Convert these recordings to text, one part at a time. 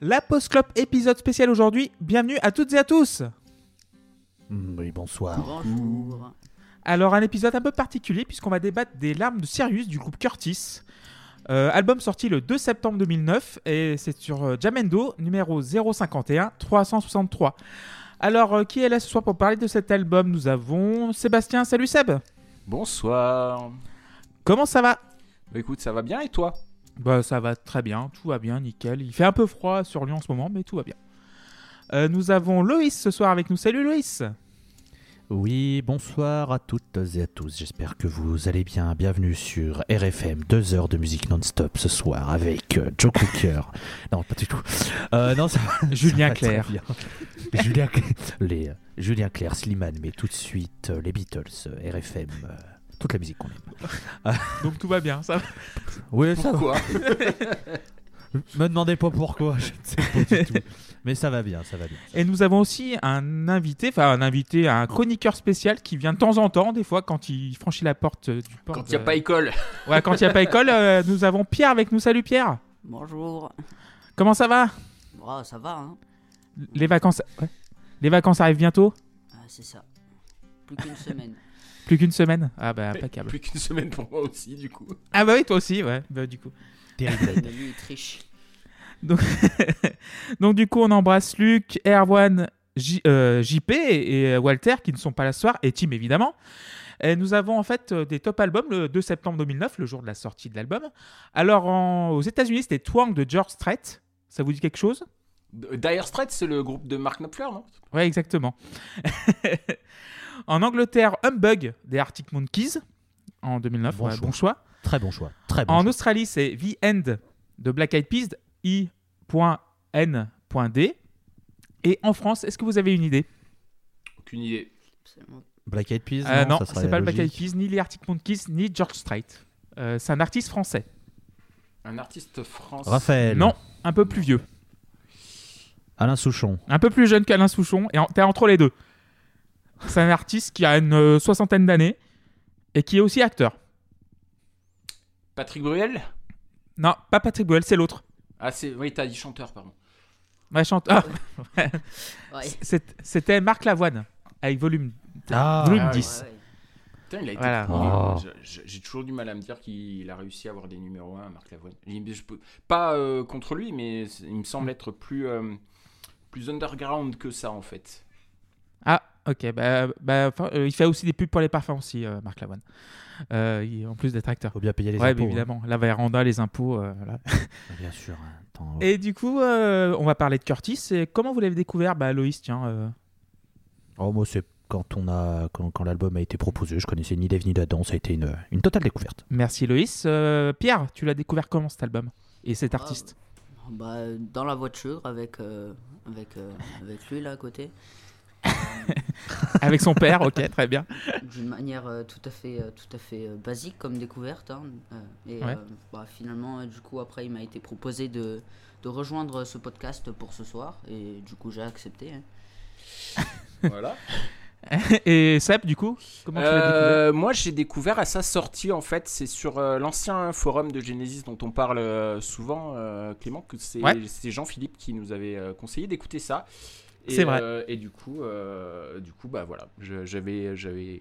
La Post Club épisode spécial aujourd'hui. Bienvenue à toutes et à tous. Mm, Oui, bonsoir. Bonjour. Alors un épisode un peu particulier puisqu'on va débattre des larmes de Sirius du groupe Curtis. Euh, album sorti le 2 septembre 2009 et c'est sur euh, Jamendo numéro 051 363. Alors euh, qui est là ce soir pour parler de cet album? Nous avons Sébastien. Salut Seb. Bonsoir. Comment ça va? Bah, écoute, ça va bien et toi? Bah ça va très bien, tout va bien, nickel. Il fait un peu froid sur Lyon en ce moment mais tout va bien. Euh, nous avons Loïs ce soir avec nous. Salut Loïs. Oui, bonsoir à toutes et à tous. J'espère que vous allez bien. Bienvenue sur RFM, deux heures de musique non-stop ce soir avec euh, Joe Cooker. non, pas du tout. Euh, non, ça Julien ça Clerc. Julien, les, Julien Clerc, Slimane, mais tout de suite les Beatles, RFM, toute la musique qu'on aime. Donc tout va bien, ça va. Oui, ça va. Pourquoi Me demandez pas pourquoi, je ne sais pas du tout. Mais ça va bien, ça va bien. Et nous avons aussi un invité, enfin un invité, un chroniqueur spécial qui vient de temps en temps, des fois quand il franchit la porte euh, du port. Quand il n'y a pas école. Ouais, quand il n'y a pas école, euh, nous avons Pierre avec nous. Salut Pierre. Bonjour. Comment ça va Oh, ça va, hein Les vacances, ouais. les vacances arrivent bientôt. Ah, C'est ça. Plus qu'une semaine. Plus qu'une semaine. Ah bah impeccable. Plus qu'une semaine pour moi aussi, du coup. Ah bah oui, toi aussi, ouais. Bah du coup. Terrible. Lui, il triche. Donc, donc du coup, on embrasse Luc, Erwan, J- euh, JP et, Walter qui ne sont pas là ce soir, et Tim évidemment. Et nous avons en fait euh, des top albums le 2 septembre 2009, le jour de la sortie de l'album. Alors en- aux États-Unis, c'était Twang de George Strait. Ça vous dit quelque chose? Dire Straits, c'est le groupe de Mark Knopfler, non? Ouais, exactement. en Angleterre, Humbug des Arctic Monkeys en 2009. Bon ouais, choix. bon choix. Très bon choix. Très bon En choix. Australie, c'est The End de Black Eyed Peas, I.N.D. Et en France, est-ce que vous avez une idée? Aucune idée. Absolument. Black Eyed Peas Euh, Non, serait c'est pas le Black Eyed. Peas, ni les Arctic Monkeys, ni George Strait. Euh, c'est un artiste français. Un artiste français. Raphaël. Non, un peu plus vieux. Alain Souchon. Un peu plus jeune qu'Alain Souchon. Et en- t'es entre les deux. C'est un artiste qui a une euh, soixantaine d'années et qui est aussi acteur. Patrick Bruel? Non, pas Patrick Bruel, c'est l'autre. Ah, c'est. Oui, t'as dit chanteur, pardon. Ouais, chante- ah, Ouais. c'est- C'était Marc Lavoine avec volume, Ah, volume ah oui. 10. Ouais, ouais. Putain, il a été. Voilà. Oh. J'ai toujours du mal à me dire qu'il a réussi à avoir des numéros 1, Marc Lavoine. Il- je peux- Pas euh, contre lui, mais il me semble être plus, euh, plus underground que ça, en fait. Ah, ok. Bah, bah, euh, il fait aussi des pubs pour les parfums aussi, euh, Marc Lavoine. Euh, il- en plus d'être acteur. Faut bien payer les ouais, impôts. mais évidemment. La véranda, les impôts. euh, voilà. hein. Bien sûr. hein. Attends, Et du coup, euh, on va parler de Curtis. Et comment vous l'avez découvert? Bah, Loïs, tiens. euh, Oh, moi, c'est quand, on a, quand, quand l'album a été proposé, je connaissais ni Dave ni Dadan, ça a été une, une totale découverte. merci Loïs. Euh, Pierre, tu l'as découvert comment cet album? Et cet Ah, artiste? Bah, dans la voiture avec, euh, avec, euh, avec lui là à côté. Avec son père, ok, très bien. D'une manière euh, tout à fait, euh, tout à fait euh, basique comme découverte. hein. Euh, et Ouais. euh, bah, finalement, euh, du coup, après, il m'a été proposé de, de rejoindre ce podcast pour ce soir. Et du coup, j'ai accepté. hein. Voilà. Et Seb, du coup, comment tu l'as découvert Euh, moi, j'ai découvert à sa sortie, en fait, c'est sur euh, l'ancien forum de Genesis dont on parle euh, souvent, euh, Clément, que c'est Ouais. c'est Jean-Philippe qui nous avait euh, conseillé d'écouter ça. C'est vrai. euh, et du coup, euh, du coup, bah voilà, j'avais, j'avais,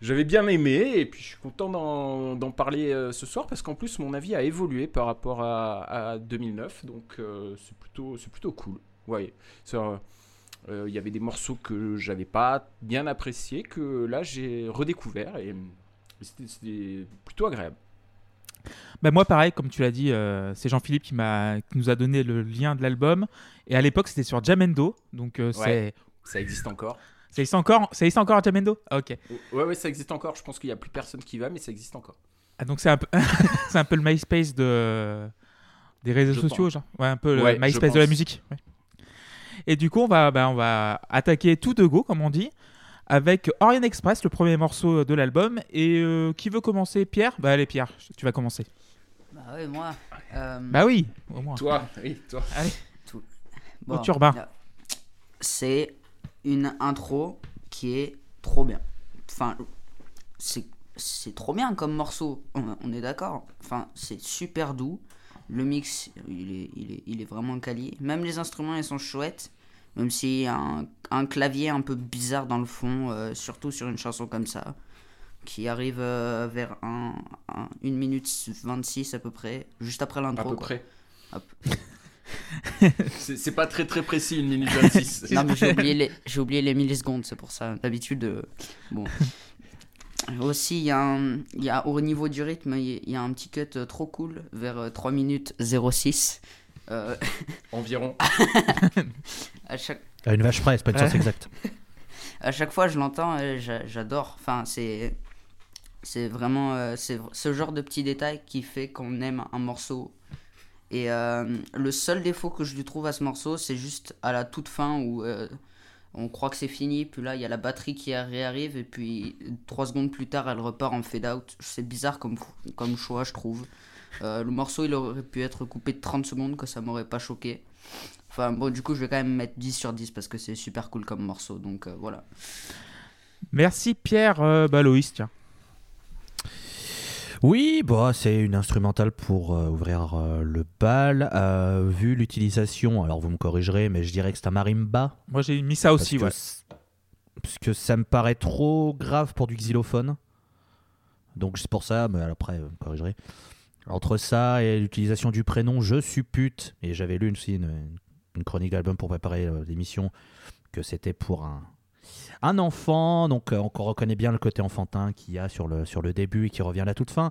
j'avais bien aimé, et puis je suis content d'en parler euh, ce soir parce qu'en plus, mon avis a évolué par rapport à, à 2009, donc c'est plutôt, c'est plutôt cool. Ouais, il y avait des morceaux que j'avais pas bien appréciés que là j'ai redécouvert et, c'était plutôt agréable. Bah, moi, pareil, comme tu l'as dit, euh, c'est Jean-Philippe qui, m'a- qui nous a donné le lien de l'album. Et à l'époque, c'était sur Jamendo. Donc, euh, Ouais. Ça existe encore. Ça existe encore, ça existe encore à Jamendo? Ah, Ok. Ouais, ouais, ça existe encore. Je pense qu'il y a plus personne qui va, mais ça existe encore. Ah, donc, c'est un, peu... c'est un peu le MySpace de... des réseaux Je sociaux, pense. genre. Ouais, un peu le Ouais, MySpace de la musique. ouais. Et du coup, on va, bah, on va attaquer tout de go, comme on dit, avec Orient Express, le premier morceau de l'album. Et euh, qui veut commencer? Pierre? Bah, allez, Pierre, tu vas commencer. Bah ouais, moi. euh, Bah oui, au moins. Toi, oui, toi. bon, au turbin. euh, C'est une intro qui est trop bien. Enfin, c'est c'est trop bien comme morceau, on, on est d'accord. Enfin, c'est super doux. Le mix, il est, il est, il est vraiment quali. Même les instruments, ils sont chouettes. Même s'il y a un, un clavier un peu bizarre dans le fond, euh, surtout sur une chanson comme ça, qui arrive euh, vers 1 minute 26 à peu près, juste après À l'intro. peu quoi. près. C'est pas très très précis, une minute 26. Non, mais j'ai oublié, les, j'ai oublié les millisecondes, c'est pour ça. D'habitude, euh, bon. Aussi, il y, a un- il y a au niveau du rythme, il y a un petit cut trop cool vers euh, 3 minutes 06. Euh, Environ. à, chaque, À une vache près, c'est pas une science exacte. à chaque fois, je l'entends, j'a- j'adore. Enfin, c'est, c'est vraiment euh, c'est ce genre de petit détail qui fait qu'on aime un morceau. Et euh, le seul défaut que je lui trouve à ce morceau, c'est juste à la toute fin où euh, on croit que c'est fini, puis là il y a la batterie qui réarrive, et puis trois secondes plus tard elle repart en fade out. C'est bizarre comme, comme choix, je trouve. Euh, le morceau il aurait pu être coupé de 30 secondes, que ça m'aurait pas choqué. Enfin bon, du coup je vais quand même mettre 10 sur 10 parce que c'est super cool comme morceau, donc euh, voilà. Merci Pierre euh, bah, Loïs, tiens. Oui, bah, c'est une instrumentale pour euh, ouvrir euh, le bal. Euh, vu l'utilisation, alors vous me corrigerez, mais je dirais que c'est un marimba. Moi j'ai mis ça aussi, parce, ouais. que, parce que ça me paraît trop grave pour du xylophone. Donc c'est pour ça, mais après, vous me corrigerez. Entre ça et l'utilisation du prénom, je suppute, et j'avais lu aussi une, une chronique d'album pour préparer euh, l'émission, que c'était pour un, un enfant, donc euh, on reconnaît bien le côté enfantin qu'il y a sur le, sur le début et qui revient à la toute fin.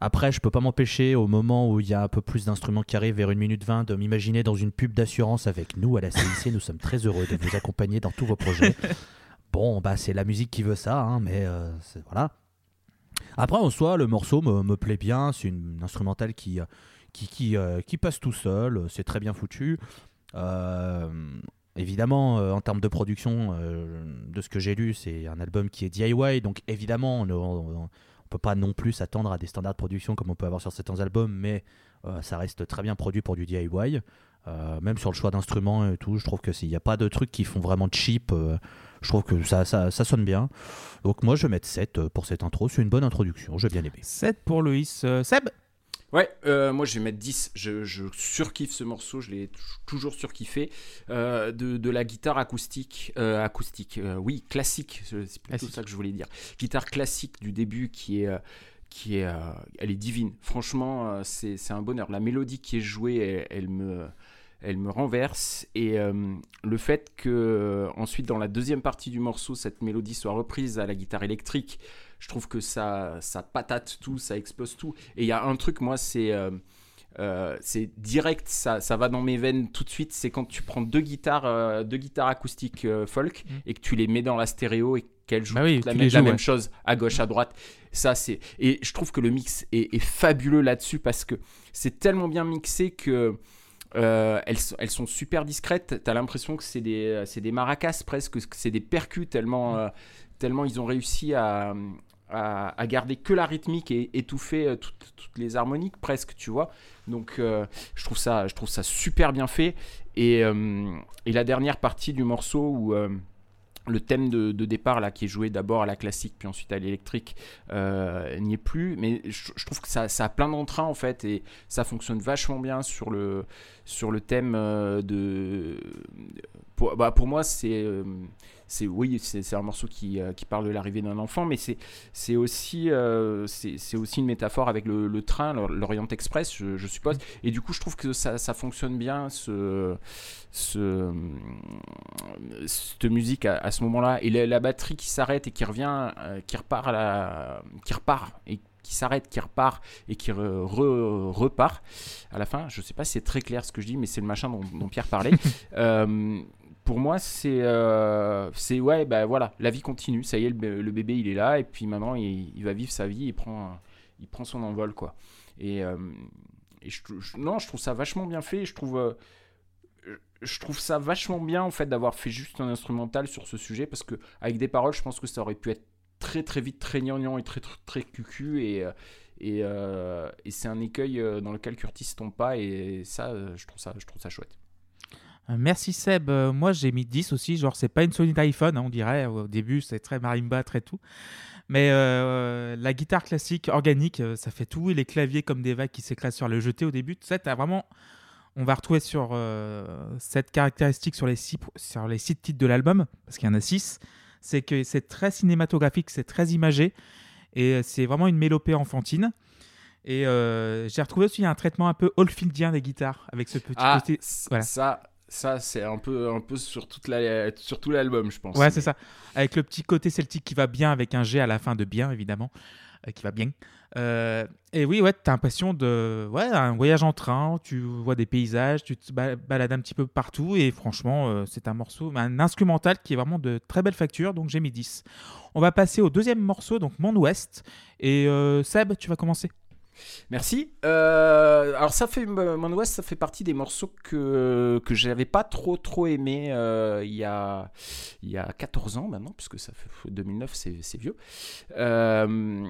Après, je peux pas m'empêcher, au moment où il y a un peu plus d'instruments qui arrivent vers 1 minute 20, de m'imaginer dans une pub d'assurance avec nous à la CIC. Nous sommes très heureux de vous accompagner dans tous vos projets. Bon, bah c'est la musique qui veut ça, hein, mais euh, voilà. Après, en soi, le morceau me, plaît bien. C'est une instrumentale qui, euh, euh, qui passe tout seul. C'est très bien foutu. Euh, évidemment, en termes de production, de ce que j'ai lu, c'est un album qui est DIY. Donc, évidemment, on ne peut pas non plus s'attendre à des standards de production comme on peut avoir sur certains albums, mais ça reste très bien produit pour du DIY. Euh, même sur le choix d'instruments et tout, je trouve que s'il n'y a pas de trucs qui font vraiment cheap, euh, je trouve que ça, ça, ça sonne bien. Donc moi je vais mettre 7 euh, pour cette intro, c'est une bonne introduction, j'ai bien aimé. 7 pour Loïs. Euh, Seb Ouais, euh, moi je vais mettre 10. Je, je surkiffe ce morceau, je l'ai toujours surkiffé. Euh, de, de la guitare acoustique, euh, acoustique, euh, oui, classique, c'est plutôt Classique. ça que je voulais dire. Guitare classique du début qui est. euh, qui est, euh, elle est divine. Franchement, euh, c'est c'est un bonheur. La mélodie qui est jouée, elle, elle me, elle me renverse. Et euh, le fait que euh, ensuite dans la deuxième partie du morceau, cette mélodie soit reprise à la guitare électrique, je trouve que ça, ça patate tout, ça explose tout. Et il y a un truc, moi, c'est euh, c'est direct, ça, ça va dans mes veines tout de suite. C'est quand tu prends deux guitares, deux guitares acoustiques folk Mm. et que tu les mets dans la stéréo et qu'elles jouent Bah oui, la, même- la chose à gauche, à droite. Ça, c'est et je trouve que le mix est, est fabuleux là-dessus parce que c'est tellement bien mixé que euh, elles, sont- elles sont super discrètes. T'as l'impression que c'est des, des maracas presque, que c'est des percus tellement, euh, tellement ils ont réussi à, à, à garder que la rythmique et étouffer euh, toutes, toutes les harmoniques presque, tu vois. Donc euh, je, trouve ça, je trouve ça super bien fait. Et, euh, et la dernière partie du morceau où euh, le thème de, départ là qui est joué d'abord à la classique puis ensuite à l'électrique euh, n'y est plus. Mais je, trouve que ça, a plein d'entrain en fait et ça fonctionne vachement bien sur le thème euh, de pour, bah, pour moi c'est euh, c'est oui c'est un morceau qui, euh, qui parle de l'arrivée d'un enfant mais c'est aussi euh, c'est aussi une métaphore avec le, le train l'Or- l'Orient Express je, je suppose. Et du coup je trouve que ça, ça fonctionne bien ce ce cette musique à, à ce moment-là. Et la, la batterie qui s'arrête et qui revient euh, qui repart à la qui repart et qui s'arrête qui repart et qui re- re- repart à la fin. Je sais pas si c'est très clair ce que je dis mais c'est le machin dont, dont Pierre parlait. Euh, pour moi c'est euh, c'est ouais bah voilà la vie continue. Ça y est le, bé- le bébé il est là. Et puis maintenant il, va vivre sa vie. Il prend il prend son envol quoi. Et, euh, je, non je trouve ça vachement bien fait. Je trouve euh, je trouve ça vachement bien en fait d'avoir fait juste un instrumental sur ce sujet. Parce que avec des paroles je pense que ça aurait pu être très très vite très gnangnan et très très, très cucu. Et et, c'est un écueil dans lequel Curtis tombe pas. Et ça je trouve ça je trouve ça chouette Merci Seb. Euh, moi j'ai mis 10 aussi. Genre, c'est pas une Sony d'iPhone, hein, on dirait. Au début, c'est très marimba, très tout. Mais euh, la guitare classique organique, euh, ça fait tout. Et les claviers comme des vagues qui s'éclatent sur le jeté au début. Ça, t'as vraiment. On va retrouver sur euh, cette caractéristique sur les six, sur les six titres de l'album, parce qu'il y en a six. C'est que c'est très cinématographique, c'est très imagé. Et c'est vraiment une mélopée enfantine. Et euh, j'ai retrouvé aussi un traitement un peu oldfieldien des guitares, avec ce petit Ah, côté. voilà. ça, ça c'est un peu, un peu sur, toute la, sur tout l'album, je pense. Ouais, c'est ça. Avec le petit côté celtique qui va bien, avec un G à la fin de bien, évidemment, euh, qui va bien. Euh, et oui, ouais, t'as l'impression de. Ouais, un voyage en train, tu vois des paysages, tu te ba- balades un petit peu partout, et franchement, euh, c'est un morceau, un instrumental qui est vraiment de très belle facture, donc j'ai mis 10. On va passer au deuxième morceau, donc Monde Ouest. Et Seb, tu vas commencer. Merci. Euh, alors ça fait Mon West, ça fait partie des morceaux que que j'avais pas trop trop aimé euh, il y a il y a 14 ans maintenant, puisque ça fait 2009, c'est vieux. Euh,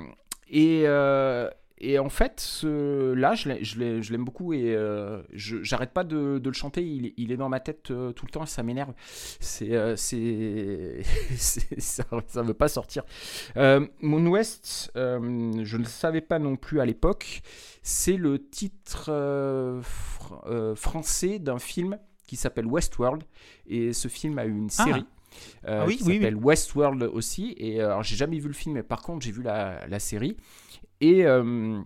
et euh, et en fait, ce, là, je l'ai- je l'ai- je l'aime beaucoup et euh, j'arrête pas de, de le chanter. Il, est- il est dans ma tête euh, tout le temps et ça m'énerve. C'est, euh, ça, ça veut pas sortir. Moon West, je ne le savais pas non plus à l'époque. C'est le titre fr- français d'un film qui s'appelle Westworld et ce film a eu une Ah. série. euh, Ah oui, qui oui, oui. s'appelle Westworld aussi et euh, alors j'ai jamais vu le film mais par contre j'ai vu la, la série et euh,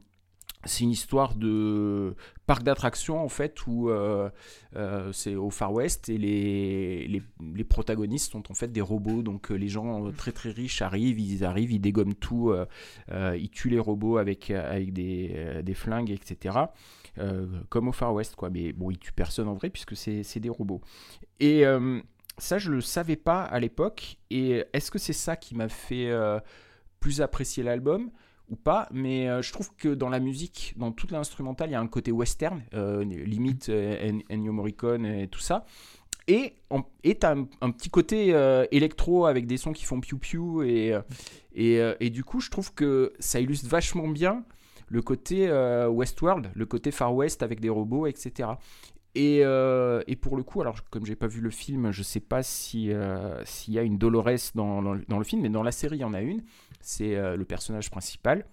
c'est une histoire de parc d'attractions en fait où euh, euh, c'est au Far West et les, les, protagonistes sont en fait des robots. Donc les gens très très riches arrivent ils arrivent ils dégomment tout ils tuent les robots avec, avec des, des flingues etc comme au Far West quoi. Mais bon ils tuent personne en vrai puisque c'est des robots. Et ça je le savais pas à l'époque. Et est-ce que c'est ça qui m'a fait plus apprécier l'album? Ou pas, mais euh, je trouve que dans la musique, dans toute l'instrumentale, il y a un côté western, euh, limite euh, En- Ennio Morricone et tout ça. Et et t'as un, petit côté électro avec des sons qui font piou-piou. Et, et, du coup, je trouve que ça illustre vachement bien le côté Westworld, le côté Far West avec des robots, etc. Et, euh, et pour le coup, alors comme j'ai pas vu le film, je sais pas si euh, s'il y a une Dolores dans, le- film, mais dans la série, il y en a une. C'est euh, le personnage principal.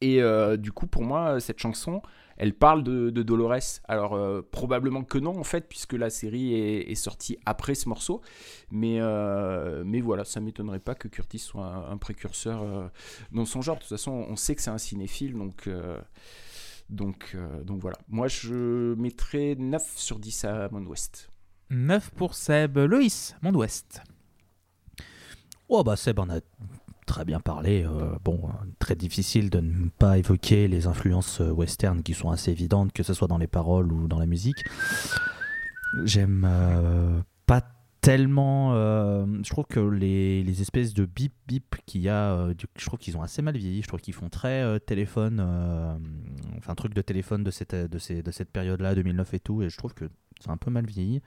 Et du coup, pour moi, cette chanson, elle parle de, Dolores. Alors, probablement que non, en fait, puisque la série est, sortie après ce morceau. Mais, mais voilà, ça m'étonnerait pas que Curtis soit un, un précurseur dans son genre. De toute façon, on sait que c'est un cinéphile, donc, donc, euh, donc voilà. Moi, je mettrais 9 sur 10 à Mon West. 9 pour Seb. Loïs, Monde Ouest. Oh bah Seb en a très bien parlé. euh, bon, euh, très difficile de ne pas évoquer les influences western qui sont assez évidentes, que ce soit dans les paroles ou dans la musique. J'aime euh, pas tellement. euh, je trouve que les, les espèces de bip bip qu'il y a, euh, je trouve qu'ils ont assez mal vieilli. Je trouve qu'ils font très euh, téléphone, enfin truc de téléphone de cette, de ces, de cette période-là, 2009 et tout. Et je trouve que c'est un peu mal vieilli.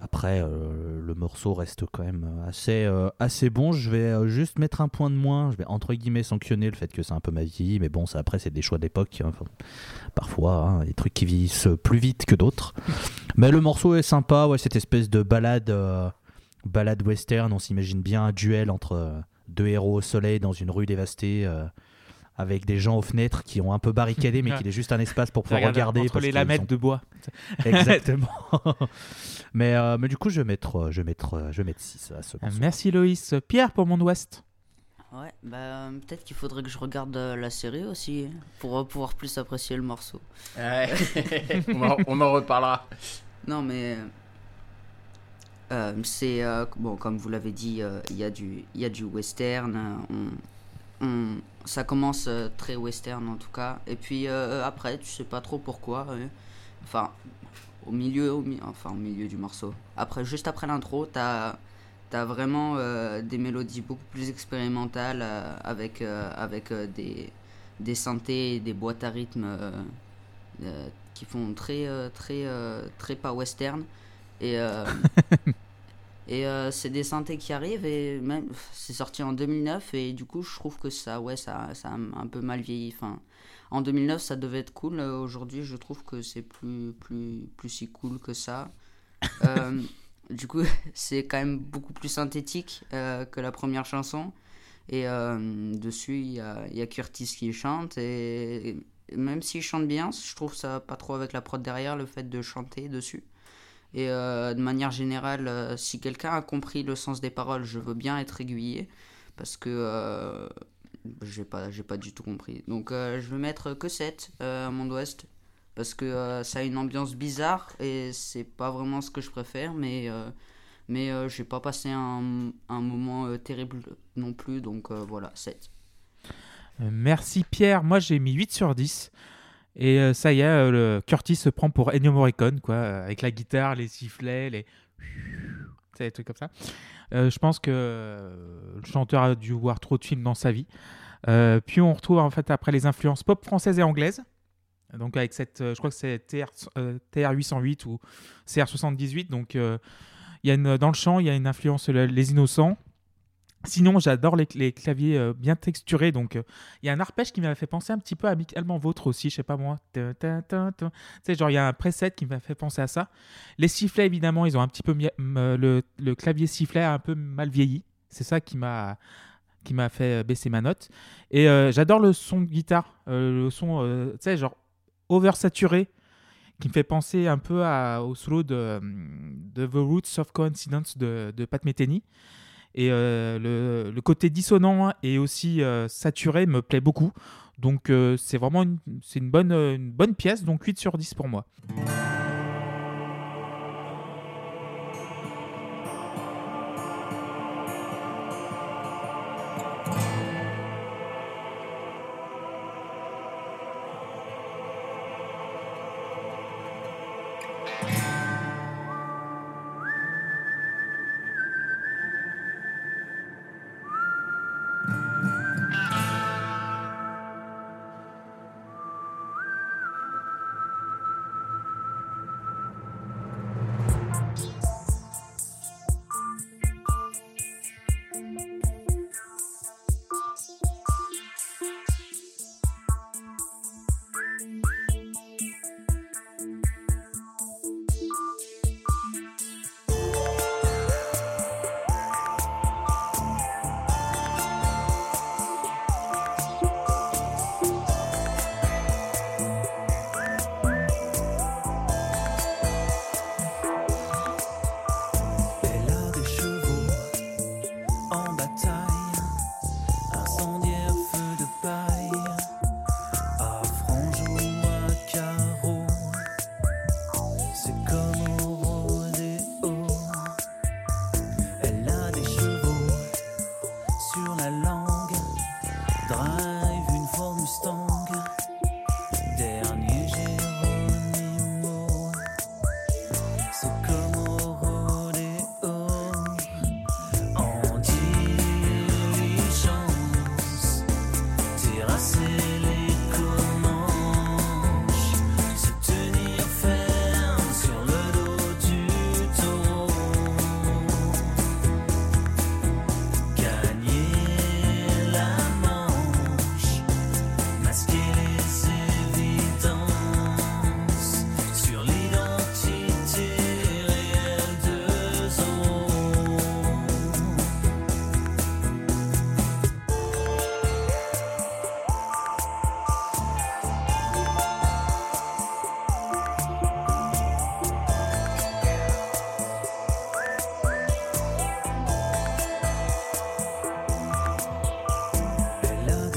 Après, euh, le morceau reste quand même assez, euh, assez bon. Je vais euh, juste mettre un point de moins. Je vais entre guillemets sanctionner le fait que c'est un peu ma vie. Mais bon, ça, après, c'est des choix d'époque. Enfin, parfois, hein, des trucs qui vieillissent plus vite que d'autres. mais le morceau est sympa. Ouais, cette espèce de balade, euh, balade western. On s'imagine bien un duel entre euh, deux héros au soleil dans une rue dévastée. Avec des gens aux fenêtres qui ont un peu barricadé, mais qu'il est juste un espace pour pouvoir Regarde, regarder. Entre parce les lamettes de bois. Exactement. mais, euh, mais du coup, je vais mettre, euh, je vais mettre, euh, je vais mettre 6 à ce morceau. Merci Loïs. Pierre pour Monde Ouest. Ouais, bah peut-être qu'il faudrait que je regarde la série aussi pour pouvoir plus apprécier le morceau. on, en, on en reparlera. Non, mais euh, c'est euh, bon, comme vous l'avez dit, euh, il y a du, il y a du western. on, ça commence euh, très western en tout cas, et puis euh, après, tu sais pas trop pourquoi. euh, enfin, au milieu, enfin au milieu du morceau. Après, juste après l'intro, t'as vraiment des mélodies beaucoup plus expérimentales avec, avec des, des synthés et des boîtes à rythme qui font très, très, très pas western. Et, et euh, c'est des synthés qui arrivent et même c'est sorti en 2009 et du coup je trouve que ça, ouais, ça, ça a un peu mal vieilli. Enfin, en 2009 ça devait être cool. euh, Aujourd'hui je trouve que c'est plus, plus, plus si cool que ça. Euh, du coup, c'est quand même beaucoup plus synthétique que la première chanson. Et dessus, il y a, il y a Curtis qui chante. Et même s'il chante bien, je trouve ça pas trop avec la prod derrière, le fait de chanter dessus. Et euh, de manière générale, euh, si quelqu'un a compris le sens des paroles, je veux bien être aiguillé. Parce que euh, j'ai pas, pas du tout compris. Donc euh, je vais mettre que 7 euh, à Monde Ouest. Parce que ça a une ambiance bizarre et c'est pas vraiment ce que je préfère. Mais, mais j'ai pas passé un, un moment terrible non plus. Donc voilà, 7. Euh, Merci Pierre. Moi j'ai mis 8 sur 10. Et euh, ça y est, euh, le Curtis se prend pour Ennio Morricone, quoi, euh, avec la guitare, les sifflets, les. Trucs comme ça. Je pense que le chanteur a dû voir trop de films dans sa vie. Puis on retrouve en fait après les influences pop françaises et anglaises. Donc avec cette, je crois que c'est TR, euh, TR808 ou CR78. Donc il y a dans le chant, il y a une influence le- les innocents. Sinon, j'adore les, claviers euh, bien texturés. Donc, euh, il y a un arpège qui m'a fait penser un petit peu à Amicalement Vôtre aussi, je sais pas moi. Tu sais, genre, il y a un preset qui m'a fait penser à ça. Les sifflets, évidemment, ils ont un petit peu. euh, Le, clavier sifflet a un peu mal vieilli. C'est ça qui m'a qui m'a fait baisser ma note. Et j'adore le son de guitare. le son, tu sais, genre oversaturé qui me fait penser un peu au solo de, de The Roots of Coincidence de, de Pat Metheny. Et euh, le, côté dissonant et aussi euh, saturé me plaît beaucoup. Donc euh, c'est vraiment une, une, bonne, une bonne pièce, donc 8 sur 10 pour moi.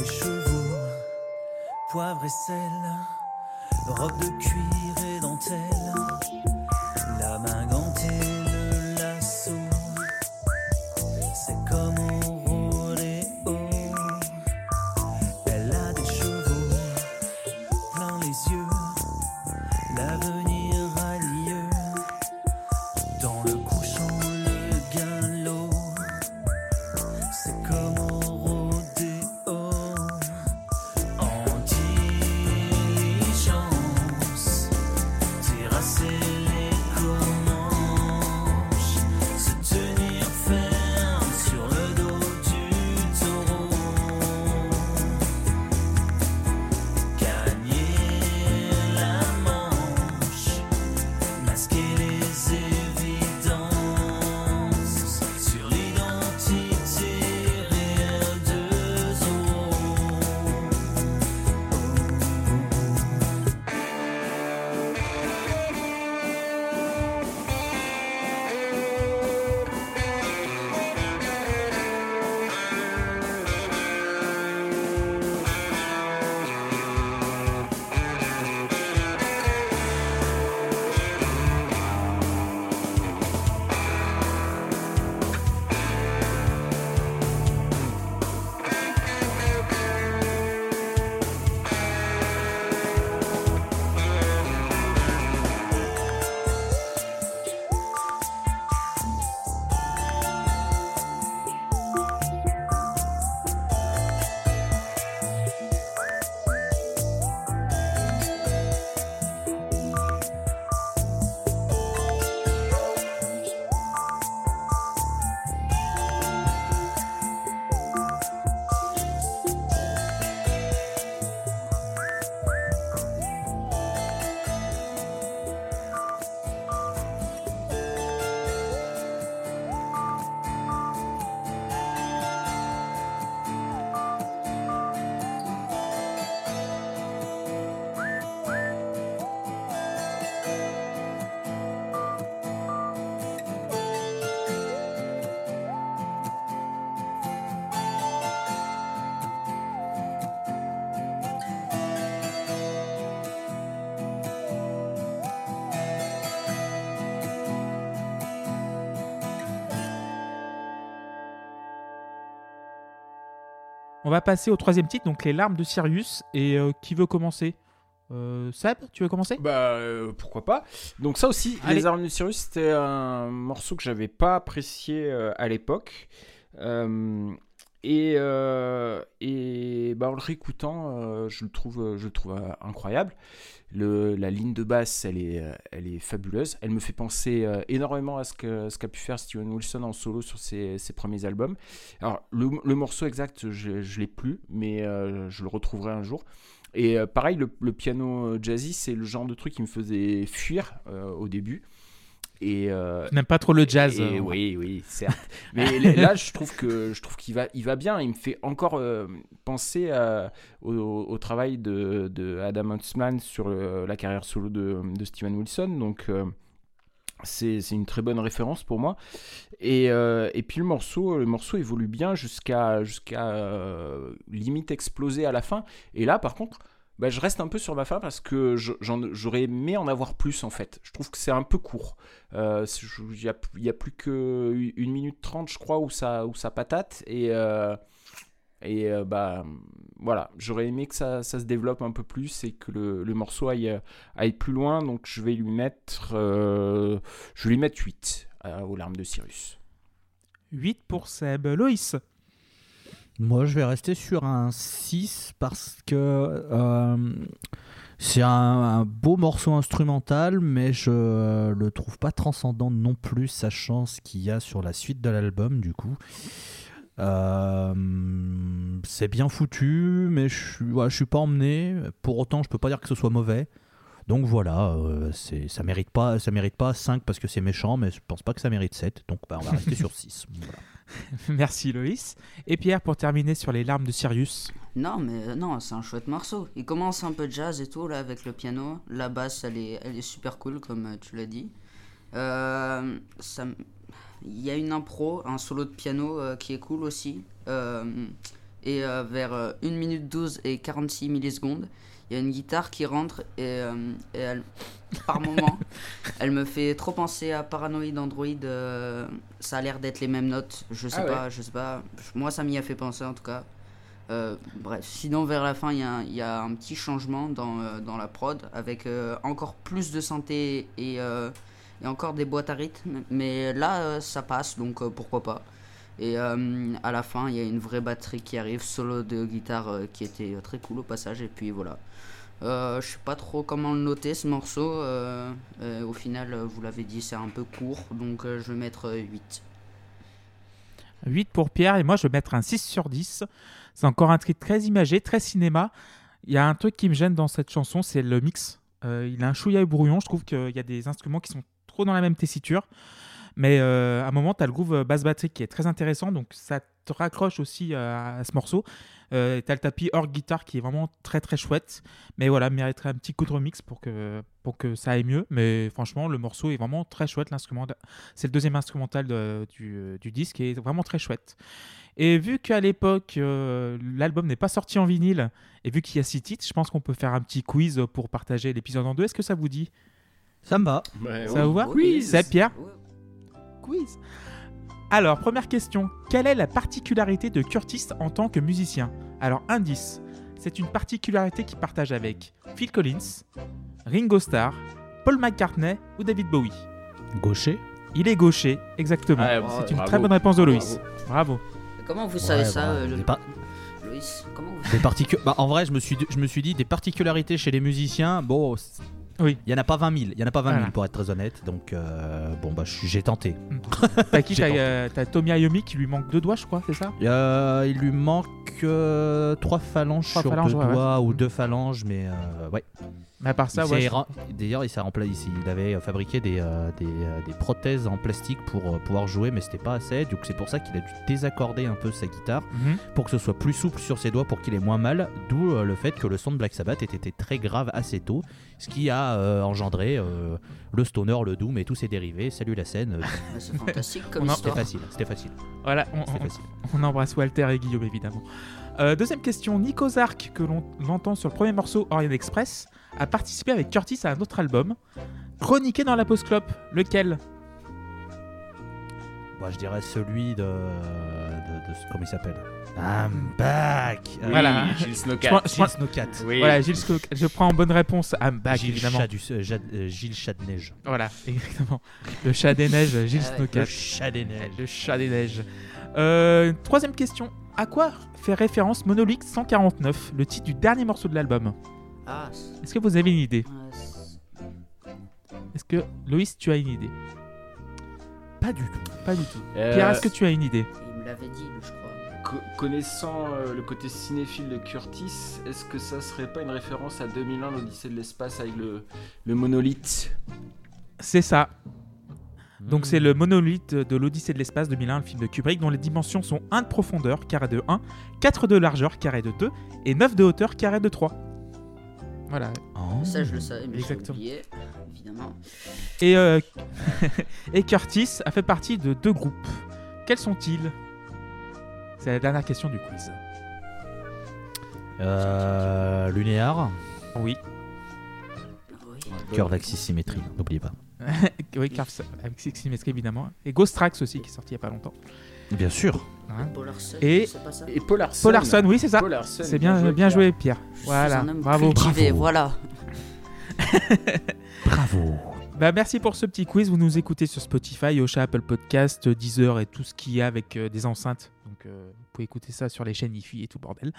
Chevaux, poivre et sel, robe de cuir et dentelle, la main gantée, On va passer au troisième titre, donc Les larmes de Sirius. Et euh, qui veut commencer? Euh, Seb, tu veux commencer? Bah euh, pourquoi pas. Donc ça aussi, Allez. Les Armes de Cyrus, c'était un morceau que j'avais pas apprécié euh, à l'époque. Euh, et bah, en le réécoutant, euh, je le trouve, euh, incroyable. Le, la ligne de basse, elle est, fabuleuse. Elle me fait penser énormément à ce qu'a pu faire Steven Wilson en solo sur ses, premiers albums. Alors le, morceau exact, je, je l'ai plus, mais je le retrouverai un jour. Et pareil, le, le piano jazzy, c'est le genre de truc qui me faisait fuir au début. Et, euh, Tu n'aimes pas trop le jazz et euh, oui, oui, certes. Mais là, je trouve que je trouve qu'il va, il va bien. Il me fait encore euh, penser à- au, au travail de, de Adam Huntsman sur la carrière solo de, de Steven Wilson. Donc euh, c'est c'est une très bonne référence pour moi. Et, euh, et puis le morceau, le morceau évolue bien jusqu'à jusqu'à euh, limite exploser à la fin. Et là, par contre. Bah, je reste un peu sur ma fin parce que j'aurais aimé en avoir plus en fait. Je trouve que c'est un peu court. Euh, Il n'y a, plus que 1 minute 30 je crois où ça, patate et, euh, euh, bah voilà j'aurais aimé que ça, se développe un peu plus et que le, morceau aille, plus loin donc je vais lui mettre euh, je vais lui mettre 8 euh, aux larmes de Cyrus 8 pour Seb. Loïs Moi, je vais rester sur un 6 parce que euh, c'est un, un beau morceau instrumental, mais je le trouve pas transcendant non plus, sachant ce qu'il y a sur la suite de l'album, du coup. Euh, c'est bien foutu, mais je ouais, je suis pas emmené. Pour autant, je peux pas dire que ce soit mauvais. Donc voilà, euh, c'est, ça mérite pas, ça mérite pas 5 parce que c'est méchant, mais je pense pas que ça mérite 7. Donc bah, on va rester sur 6. Voilà. Merci Loïs. Et Pierre pour terminer sur Les larmes de Sirius. Non, mais euh, non, c'est un chouette morceau. Il commence un peu de jazz et tout, là, avec le piano. La basse, elle est, elle est super cool, comme euh, tu l'as dit. Euh, Il y a une impro, un solo de piano qui est cool aussi. Et vers euh, 1 minute 12 et 46 millisecondes, il y a une guitare qui rentre et, euh, et elle, par moment, elle me fait trop penser à Paranoid Android. euh, ça a l'air d'être les mêmes notes. Je sais Ah ouais. pas, je sais pas. Moi, ça m'y a fait penser en tout cas. Euh, bref, sinon vers la fin, il y, a un- il y a un petit changement dans, euh, dans la prod avec euh, encore plus de synthé et, euh, et encore des boîtes à rythme. Mais là, euh, ça passe, donc euh, pourquoi pas. Et euh, à la fin, il y a une vraie batterie qui arrive, solo de guitare euh, qui était très cool au passage. Et puis voilà. Euh, je sais pas trop comment le noter ce morceau. euh, euh, au final, euh, vous l'avez dit, c'est un peu court, donc je vais mettre euh, 8. 8 pour Pierre et moi je vais mettre un 6 sur 10. C'est encore un titre très imagé, très cinéma. Il y a un truc qui me gêne dans cette chanson, c'est le mix. Il a un chouïa brouillon, je trouve qu'il y a des instruments qui sont trop dans la même tessiture. Mais à un moment, tu as le groove basse batterie qui est très intéressant, donc ça te raccroche aussi à ce morceau. Euh, tu as le tapis hors guitare qui est vraiment très très chouette. Mais voilà, mériterait un petit coup de remix pour que, pour que ça aille mieux. Mais franchement, le morceau est vraiment très chouette. L'instrument, c'est le deuxième instrumental de- du, du disque et est vraiment très chouette. Et vu qu'à l'époque, euh, l'album n'est pas sorti en vinyle, et vu qu'il y a six titres, je pense qu'on peut faire un petit quiz pour partager l'épisode en deux. Est-ce que ça vous dit? Ça me va. Ça vous va? C'est Pierre? Quiz. Alors, première question. Quelle est la particularité de Curtis en tant que musicien? Alors, indice. C'est une particularité qu'il partage avec Phil Collins, Ringo Starr, Paul McCartney ou David Bowie. Gaucher? Il est gaucher, exactement. Ah, C'est une bravo. très bonne réponse de Loïs. Bravo. Comment vous savez Ouais, ça, bah, euh, le- par- Loïs Comment vous des particu- bah, en vrai, je me, suis, je me suis dit des particularités chez les musiciens. Bon, Oui. il y en a pas 20 000. Il y en a pas 20 000 Voilà. pour être très honnête. Donc, euh, bon, bah, je suis- j'ai tenté. T'as qui J'ai T'as tenté. euh, t'as Tommy Iommi qui lui manque deux doigts, je crois, c'est ça? Euh, il lui manque euh, trois phalanges Trois sur phalanges, deux ouais. doigts ou deux phalanges, mais euh, ouais. Mais à part ça, Il ouais. je- D'ailleurs, il s'est remplacé. Il avait fabriqué des, euh, des, euh, des prothèses en plastique pour euh, pouvoir jouer, mais c'était pas assez. Donc c'est pour ça qu'il a dû désaccorder un peu sa guitare Mhm. pour que ce soit plus souple sur ses doigts, pour qu'il ait moins mal. D'où euh, le fait que le son de Black Sabbath ait été très grave assez tôt, ce qui a euh, engendré euh, le stoner, le doom et tous ses dérivés. Salut la scène. Euh, Ah, C'est fantastique comme en- c'était facile. C'était facile. Voilà, on, C'était on- facile. on embrasse Walter et Guillaume évidemment. Euh, deuxième question, Nico Zark, que l'on l'entend sur le premier morceau Orient Express, a participé avec Curtis à un autre album, chroniqué dans la Post Club. Lequel? Moi, je dirais celui de, de, de- comment il s'appelle? I'm back. Oui, Voilà. Gilles Snowcat. Gilles Snowcat. Oui. Voilà, Gilles je prends en bonne réponse. I'm back, Gilles, évidemment. Chat du, euh, Jade- euh, Gilles Chat de Neige. Voilà, exactement. Le chat des neiges, Gilles Ah ouais. Snowcat. Le Chat des Neiges. Le chat des neiges. Euh, troisième question. À quoi fait référence Monolith 149, le titre du dernier morceau de l'album? Est-ce que vous avez une idée Est-ce que Loïs, tu as une idée Pas du tout. Pas du tout. Euh, Pierre, est-ce que tu as une idée il me l'avait dit, je crois. co- connaissant euh, le côté cinéphile de Curtis, est-ce que ça serait pas une référence à 2001, l'Odyssée de l'espace avec le, le monolithe? C'est ça. Donc Hmm. c'est le monolithe de l'Odyssée de l'espace 2001, le film de Kubrick, dont les dimensions sont 1 de profondeur, carré de 1, 4 de largeur, carré de 2, et 9 de hauteur, carré de 3. Voilà. Oh. Ça, je le savais, mais j'ai Exactement. oublié, évidemment. Et, euh, et Curtis a fait partie de deux groupes. Quels sont-ils? C'est la dernière question du quiz. Euh, Lunéar, Oui. Cœur d'axis symétrie, n'oubliez pas. oui, ça- avec Symmetry évidemment. Et Ghost Tracks aussi, qui est sorti il y a pas longtemps. Bien sûr. Hein. Et- Et Paul Larson. Paul Larson, oui, c'est ça. C'est bien, bien, joué, Pierre. Je Voilà, un homme bravo. cultivé, Bravo. voilà. Bravo. Bah, merci pour ce petit quiz. Vous nous écoutez sur Spotify, Ocha, Apple Podcast, Deezer et tout ce qu'il y a avec euh, des enceintes. Donc, euh, vous pouvez écouter ça sur les chaînes IFI et tout le bordel.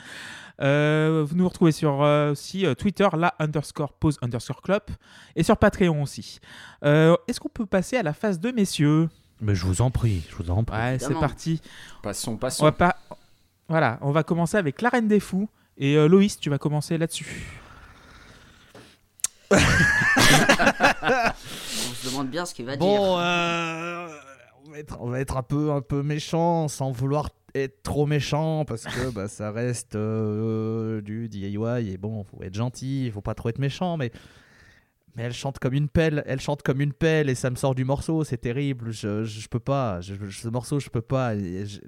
Euh, vous nous retrouvez sur euh, aussi euh, Twitter, la underscore pause underscore club et sur Patreon aussi. Euh, Est-ce qu'on peut passer à la phase 2, messieurs? Mais je vous en prie, je vous en prie. Ouais, c'est parti. Passons, On passons. va pas. Voilà, on va commencer avec la Reine des Fous. Et euh, Loïs, tu vas commencer là-dessus. On se demande bien ce qu'il va dire. Bon, euh, on, va être, on va être un peu, un peu méchant sans vouloir être trop méchant parce que bah, ça reste euh, du DIY et bon, faut être gentil, faut pas trop être méchant, mais, mais elle chante comme une pelle, elle chante comme une pelle et ça me sort du morceau, c'est terrible, je, je, je peux pas, je- ce morceau je peux pas. je-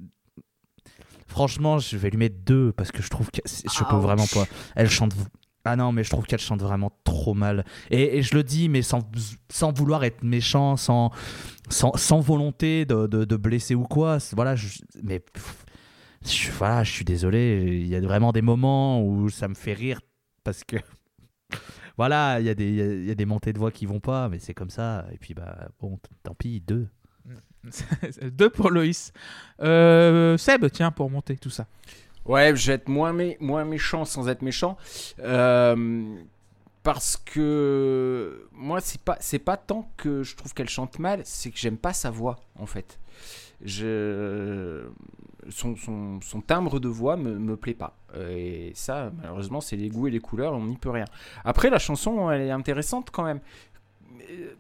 Franchement, je vais lui mettre deux parce que je trouve que je peux vraiment pas. Elle chante. Ah non, mais je trouve qu'elle chante vraiment trop mal. Et, et je le dis, mais sans, sans vouloir être méchant, sans, sans, sans volonté de, de, de blesser ou quoi. Voilà, je, mais je, voilà, je suis désolé. Il y a vraiment des moments où ça me fait rire parce que voilà, il y, a des- il y y a des montées de voix qui vont pas, mais c'est comme ça. Et puis bah bon, tant pis, deux. Deux pour Loïs. Euh, Seb, tiens, pour monter tout ça. Ouais, je vais être moins, mé- moins méchant sans être méchant. Euh, parce que moi, c'est pas, c'est pas tant que je trouve qu'elle chante mal, c'est que j'aime pas sa voix, en fait. Je... Son, timbre de voix me, plaît pas. Euh, Et ça, malheureusement, c'est les goûts et les couleurs, on n'y peut rien. Après, la chanson, elle est intéressante quand même. Euh,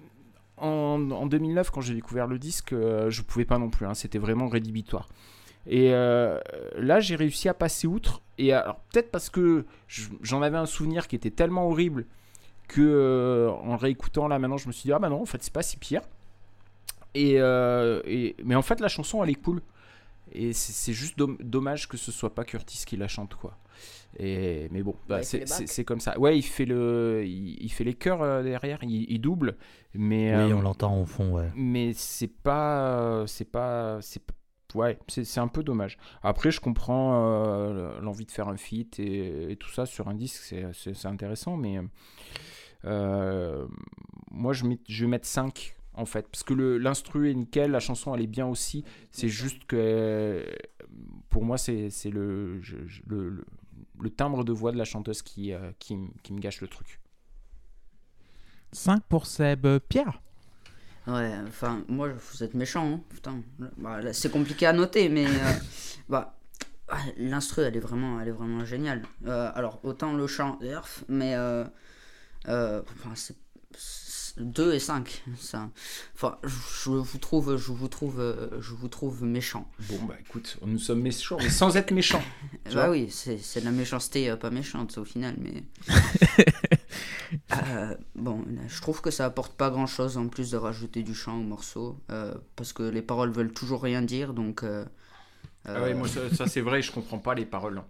En, en 2009, quand j'ai découvert le disque, euh, je pouvais pas non plus. hein, C'était vraiment rédhibitoire. Et là, j'ai réussi à passer outre. Et alors, peut-être parce que je- j'en avais un souvenir qui était tellement horrible que, en réécoutant là maintenant, je me suis dit, ah bah non, en fait, c'est pas si pire. Et, euh, et- mais en fait, la chanson, elle est cool. Et c'est juste dom- dommage que ce soit pas Curtis qui la chante, quoi. Et, mais bon, bah, Ouais, c'est comme ça. Ouais, il fait, le, il, il fait les chœurs euh, derrière, il, il double. Mais, Oui, euh, on l'entend au fond, ouais. mais c'est pas c'est pas ouais c'est un peu dommage après je comprends euh, l'envie de faire un feat et, et tout ça sur un disque c'est- intéressant mais euh, moi je, mets- je vais mettre 5 en fait parce que l'instru est nickel la chanson elle est bien aussi c'est juste que euh, pour moi c'est c'est le, le, le- le timbre de voix de la chanteuse qui, euh, qui, me gâche le truc 5 pour Seb. Euh, Pierre Ouais, enfin, moi, vous êtes méchant, hein, putain. Bah, c'est compliqué à noter, mais euh, bah, ah, l'instru, elle est vraiment, elle est vraiment géniale. Euh, alors, autant le chant, mais euh, euh, enfin, c'est 2 et 5 ça. Enfin je vous trouve je vous trouve je vous trouve méchant. Bon bah écoute nous sommes méchants mais sans être méchants bah oui c'est de la méchanceté euh, pas méchante au final mais Euh, bon là, je trouve que ça apporte pas grand chose en plus de rajouter du chant au morceau euh, parce que les paroles veulent toujours rien dire donc euh, Ah ouais, moi ça, ça, c'est vrai, je comprends pas les paroles.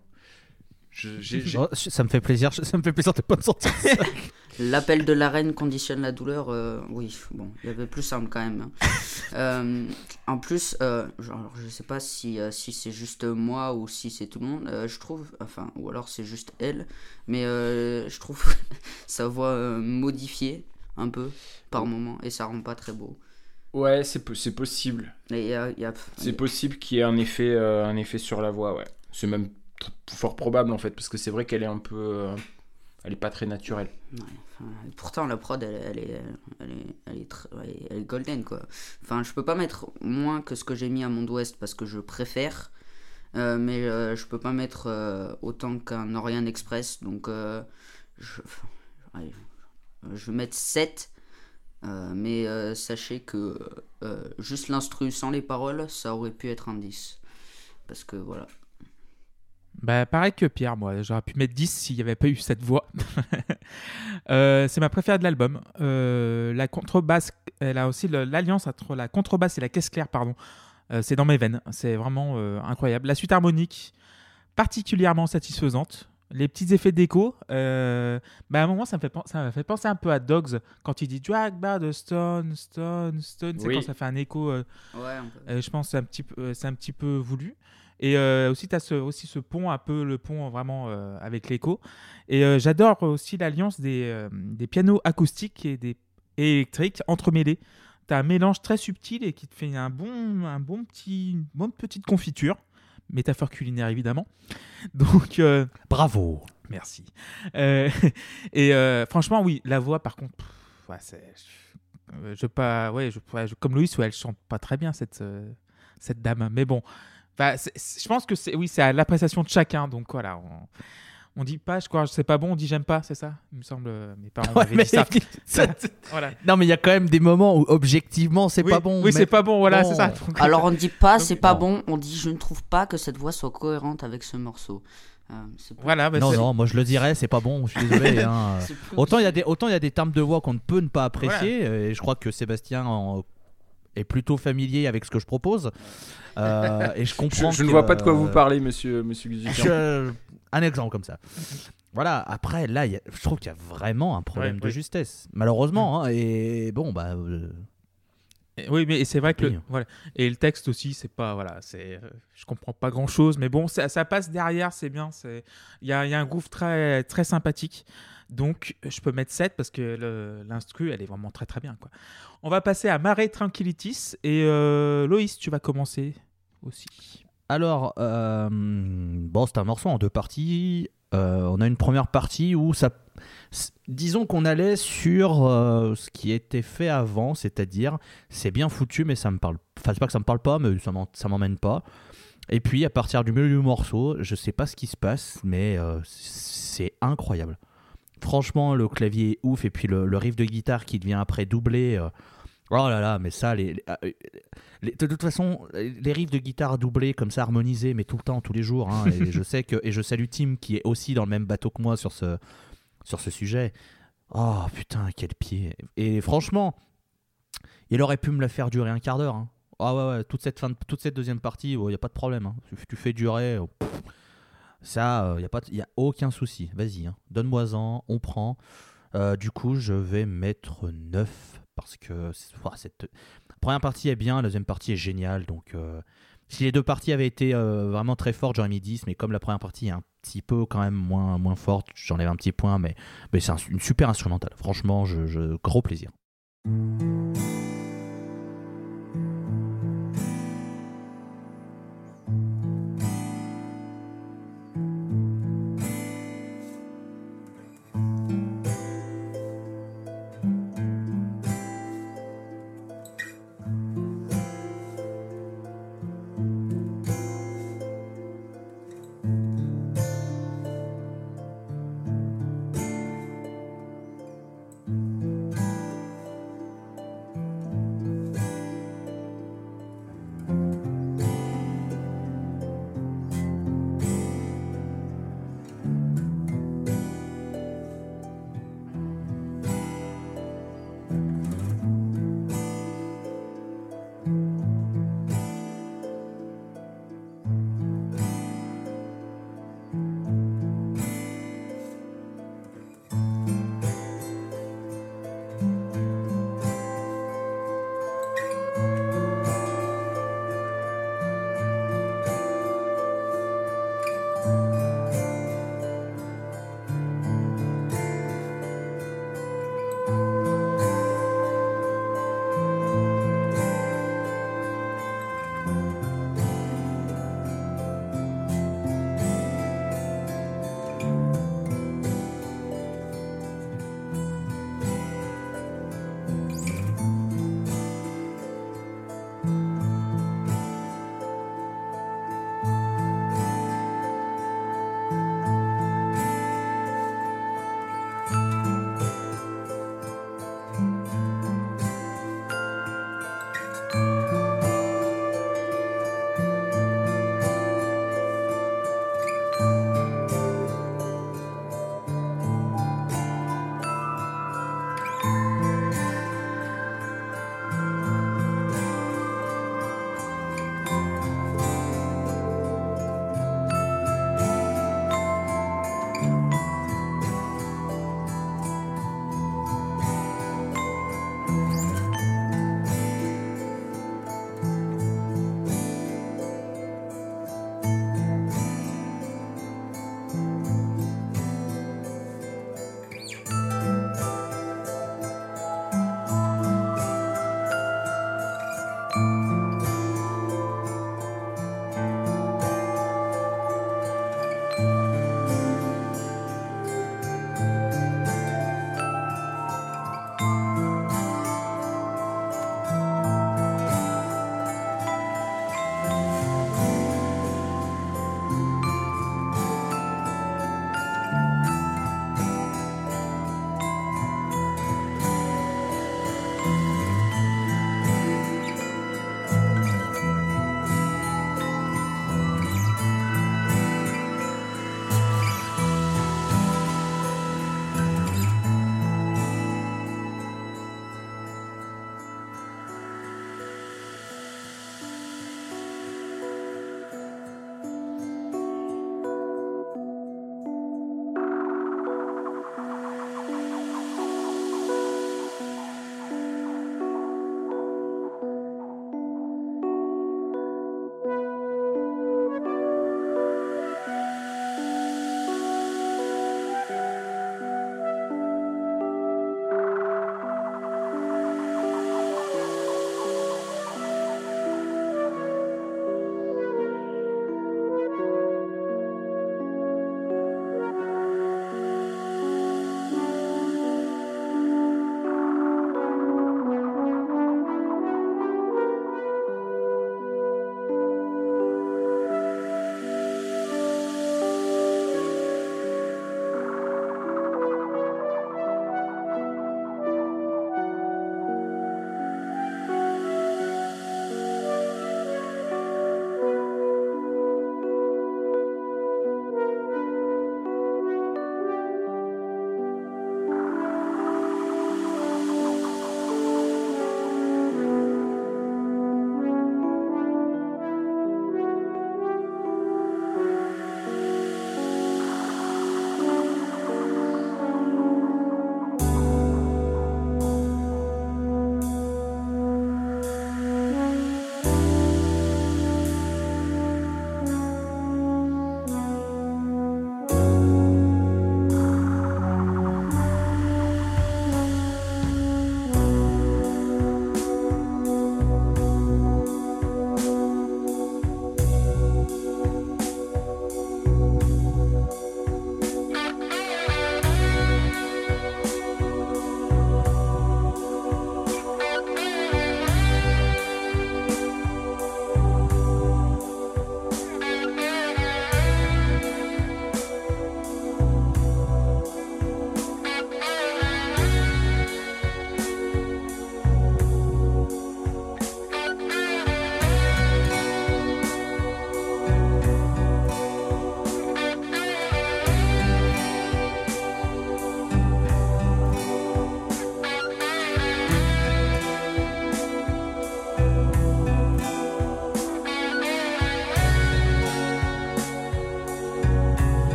Oh, ça me fait plaisir, ça me fait plaisir de pas me sentir. L'appel de l'arène conditionne la douleur. euh, oui, bon, il y avait plus simple quand même. hein. Euh, en plus, euh, genre, je sais pas si, euh, si c'est juste moi ou si c'est tout le monde. euh, je trouve, enfin, ou alors c'est juste elle, mais euh, je trouve sa voix euh, modifiée un peu par moment et ça rend pas très beau. Ouais, c'est po- c'est possible. A- C'est possible qu'il y ait un effet, euh, un effet sur la voix, ouais. C'est même fort probable en fait, parce que c'est vrai qu'elle est un peu. euh, elle est pas très naturelle. Pourtant, la prod, elle, est, elle, est, elle, est golden, quoi. Enfin, je peux pas mettre moins que ce que j'ai mis à Monde Ouest parce que je préfère. euh, mais euh, je peux pas mettre euh, autant qu'un Orient Express. Donc, je, je vais mettre 7. euh, mais sachez que juste l'instru sans les paroles, ça aurait pu être un 10. Parce que voilà. Bah, pareil que Pierre, moi. J'aurais pu mettre 10 s'il n'y avait pas eu cette voix. Euh, c'est ma préférée de l'album. Euh, la contrebasse, elle a aussi l'alliance entre la contrebasse et la caisse claire, pardon. Euh, c'est dans mes veines. C'est vraiment incroyable. La suite harmonique, particulièrement satisfaisante. Les petits effets d'écho, bah, à un moment, ça me, fait, pen- ça me fait penser un peu à Dogs quand il dit Drag by the stone, stone, stone. C'est Oui. quand ça fait un écho. Ouais, je pense que c'est un petit peu, c'est un petit peu voulu. Et euh, aussi, tu as ce, aussi ce pont, un peu le pont vraiment euh, avec l'écho. Et euh, j'adore aussi l'alliance des, des pianos acoustiques et des et électriques entremêlés. Tu as un mélange très subtil et qui te fait un bon, un bon petit, une bonne petite confiture. Métaphore culinaire, évidemment. Donc, Bravo. Merci. Et franchement, oui, la voix, par contre, pff, ouais, c'est, je, je pas, ouais, je, ouais, je- comme Louis, ouais, elle chante pas très bien cette, euh, cette dame. Mais bon, C'est- je pense que c'est, oui, c'est à l'appréciation de chacun. Donc voilà, on, on dit pas, je crois, c'est pas bon, on dit j'aime pas, c'est ça? Il me semble, euh, mes parents Ouais, mais- dit ça. ça- Voilà. Non, mais il y a quand même des moments où objectivement c'est Oui, pas bon. Oui, mais- c'est pas bon, voilà, bon. c'est ça. Donc, Alors on ne dit pas c'est pas bon, on dit je ne trouve pas que cette voix soit cohérente avec ce morceau. Euh, plus- voilà, bah, Non, c'est- non, moi je le dirais, c'est pas bon, je suis désolé. hein. Autant il y a des autant il y a des termes de voix qu'on ne peut ne pas apprécier et je crois que Sébastien en- est plutôt familier avec ce que je propose Euh, et je comprends je ne que, vois pas de quoi vous euh, parlez, monsieur, monsieur je- un exemple comme ça voilà après là il y a- je trouve qu'il y a vraiment un problème Ouais, de oui. justesse malheureusement hein, et bon bah euh, Oui, mais c'est vrai que le- voilà. Et le texte aussi, c'est pas voilà, c'est euh, je comprends pas grand chose, mais bon, ça, ça passe derrière, c'est bien. C'est il y a, il y a un groove très très sympathique. Donc je peux mettre 7 parce que l'instru, elle est vraiment très très bien quoi. On va passer à Mare Tranquillitis et euh, Loïs, tu vas commencer aussi. Alors, euh, bon, c'est un morceau en deux parties. Euh, on a une première partie où ça. Disons qu'on allait sur ce qui était fait avant, c'est-à-dire c'est bien foutu, mais ça me parle. Enfin, c'est pas que ça me parle pas, mais ça m'emmène pas. Et puis à partir du milieu du morceau, je sais pas ce qui se passe, mais c'est incroyable. Franchement, le clavier est ouf, et puis le, le riff de guitare qui devient après doublé. euh, oh là là, mais ça, les, les- euh, les- de toute façon, les riffs de guitare doublés comme ça, harmonisés, mais tout le temps, tous les jours. hein, et je sais que et je salue Tim qui est aussi dans le même bateau que moi sur ce sur ce sujet. Oh putain, quel pied Et franchement, il aurait pu me la faire durer un quart d'heure. hein. Ah ouais, ouais, toute cette fin, de- toute cette deuxième partie, il y a pas de problème. hein. Tu, tu fais durer. oh, ça, il y a pas, a aucun souci. Vas-y, hein. donne-moi-en, on prend. Euh, du coup, je vais mettre 9 parce que cette première partie est bien, la deuxième partie est géniale. Donc, euh, si les deux parties avaient été euh, vraiment très fortes, j'aurais mis 10. Mais comme la première partie est un petit peu quand même moins, moins forte, j'enlève un petit point. Mais, mais c'est un- une super instrumentale. Franchement, je- gros plaisir.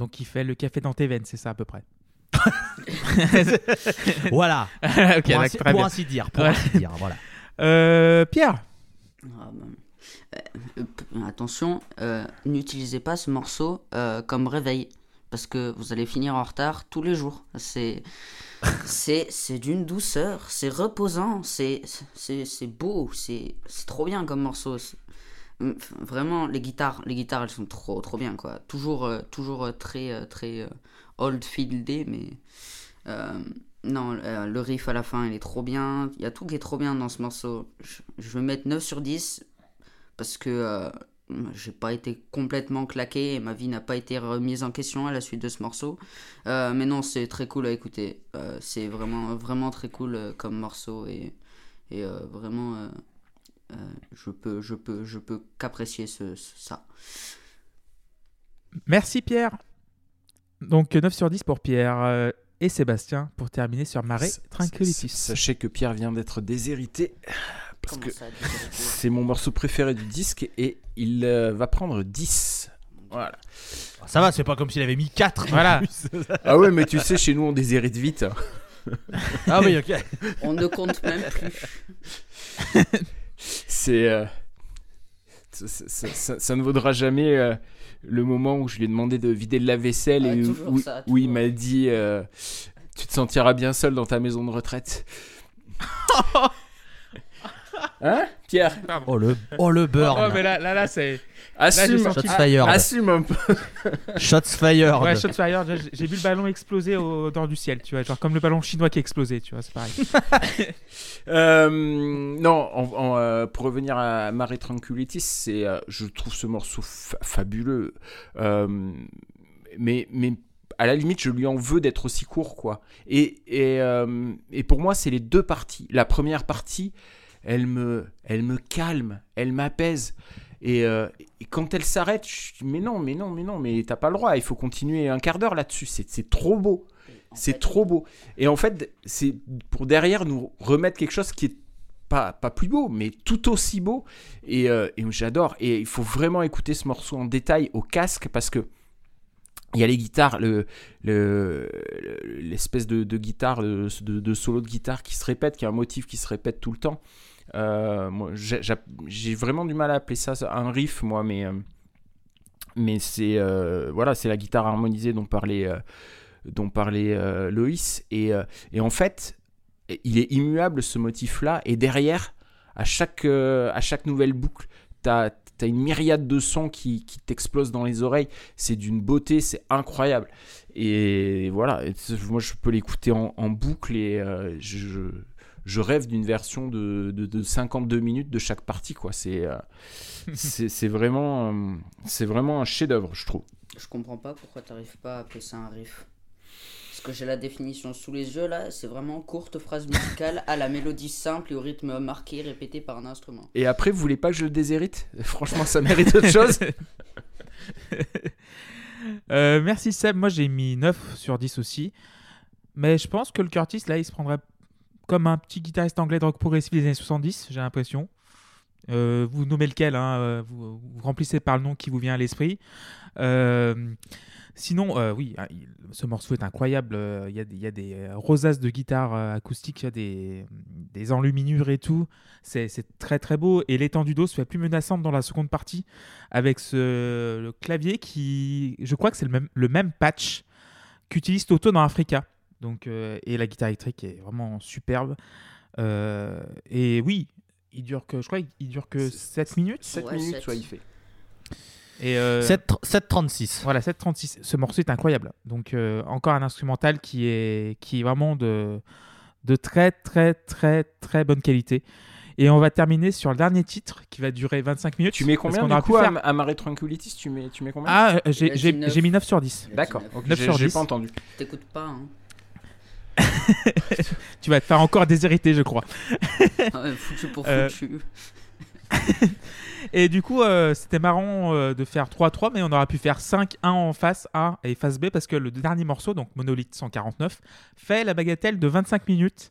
Donc il fait le café dans tes veines, c'est ça à peu près. Voilà. pour, ainsi, pour dire. Pour Ouais. ainsi dire. Voilà. Euh, Pierre Ah, bah, euh, p- attention, euh, n'utilisez pas ce morceau euh, comme réveil. Parce que vous allez finir en retard tous les jours. C'est. C'est, c'est d'une douceur, c'est reposant, c'est, c'est, c'est beau, c'est, c'est trop bien comme morceau. Mm, Vraiment, les guitares, les guitares, elles sont trop, trop bien, quoi. Toujours, euh, toujours euh, très, euh, très old fieldé, mais non, le riff à la fin, il est trop bien. Il y a tout qui est trop bien dans ce morceau. Je, je vais mettre 9 sur 10 parce que j'ai pas été complètement claqué et ma vie n'a pas été remise en question à la suite de ce morceau. Mais non, c'est très cool à écouter. C'est vraiment, vraiment très cool comme morceau et, et vraiment, euh, je peux, je peux, je peux qu'apprécier ce, ce- ça. Merci Pierre. Donc 9 sur 10 pour Pierre euh, et Sébastien pour terminer sur Mare S- Tranquillitis. Sachez que Pierre vient d'être déshérité parce Comment que c'est mon morceau préféré du disque et il euh, va prendre 10. Voilà. Ça va, c'est pas comme s'il avait mis 4. Voilà. Ah ouais, mais tu sais, chez nous on déshérite vite. hein. ah oui, ok. On ne compte même plus. C'est. euh, ça, ça- ça- ça ne vaudra jamais euh, le moment où je lui ai demandé de vider le lave-vaisselle Ouais, et où, il m'a dit euh, Tu te sentiras bien seul dans ta maison de retraite. hein, Pierre Oh le, oh le burn. Oh, mais là, là, là c'est. Assume, senti- Shots fired. assume un peu. Shots fired. Ouais, shot fire, j'ai vu le ballon exploser au dehors du ciel, tu vois. Genre comme le ballon chinois qui a explosé, tu vois, c'est pareil. Euh, non, en- en, euh, pour revenir à Mare Tranquillitis, c'est, euh, je trouve ce morceau fa- fabuleux. Euh, mais, mais à la limite, je lui en veux d'être aussi court, quoi. Et, et, euh, et pour moi, c'est les deux parties. La première partie, elle me, elle me calme, elle m'apaise. Et, euh, et quand elle s'arrête, je dis, mais non, mais non, mais non, mais t'as pas le droit, il faut continuer un quart d'heure là-dessus. C'est trop beau. C'est trop beau. Et en fait, c'est pour derrière nous remettre quelque chose qui est pas, pas plus beau, mais tout aussi beau. Et, euh, et j'adore. Et il faut vraiment écouter ce morceau en détail au casque parce que il y a les guitares, le, le- le- l'espèce de, de guitare, de, de- de solo de guitare qui se répète, qui est un motif qui se répète tout le temps. Euh, moi, j'ai, vraiment du mal à appeler ça un riff, moi, mais, euh, mais c'est euh, voilà, la guitare harmonisée dont parlait, dont parlait Loïs. Et, et en fait, il est immuable ce motif-là. Et derrière, à chaque, à chaque nouvelle boucle, tu as, une myriade de sons qui, qui t'explosent dans les oreilles. C'est d'une beauté, c'est incroyable. Et voilà, moi je peux l'écouter en, boucle et je, je- rêve d'une version de, de, de 52 minutes de chaque partie. quoi. C'est euh, c'est vraiment, euh, c'est vraiment un chef-d'œuvre, je trouve. Je comprends pas pourquoi t'arrives pas à appeler ça un riff. Parce que j'ai la définition sous les yeux là, c'est vraiment courte phrase musicale à la mélodie simple et au rythme marqué répété par un instrument. Et après, vous voulez pas que je le déshérite? Franchement, ça mérite autre chose. Euh, merci Seb, moi j'ai mis 9 sur 10 aussi. Mais je pense que le Curtis, là, il se prendrait comme un petit guitariste anglais de rock progressif des années 70, j'ai l'impression. Euh, vous nommez lequel, hein, euh, vous, remplissez par le nom qui vous vient à l'esprit. Euh, sinon, oui, il- ce morceau est incroyable. Il y a des, rosaces de guitare acoustique, il y a des, enluminures et tout. C'est c'est très très beau. Et l'étendue d'eau se fait plus menaçante dans la seconde partie avec ce, le clavier qui, je crois que c'est le même, le même patch qu'utilise Toto dans Africa. Donc, euh, et la guitare électrique est vraiment superbe. Euh, et oui, il dure que, je crois qu'il dure que 7 minutes. 7 Ouais, minutes, sept. soit il fait. Et euh, 7, 7,36. voilà, 736. Ce morceau est incroyable. Donc, euh, encore un instrumental qui est, qui est vraiment de, de très, très, très, très bonne qualité. Et on va terminer sur le dernier titre qui va durer 25 minutes. Tu mets combien du coup à, faire- à Mare Tranquillitis tu mets, tu mets combien? Ah, euh, Il j'ai j'ai- j'ai mis 9 sur 10. Il a dit D'accord, neuf. ok, 9 j'ai sur j'ai 10. pas entendu. T'écoutes pas, hein Tu vas te faire encore déshériter, je crois. Ah ouais, Foutu pour Euh, foutu. Et du coup, euh, c'était marrant euh, de faire 3-3, mais on aurait pu faire 5-1 en face A et face B parce que le dernier morceau, donc Monolith 149, fait la bagatelle de 25 minutes.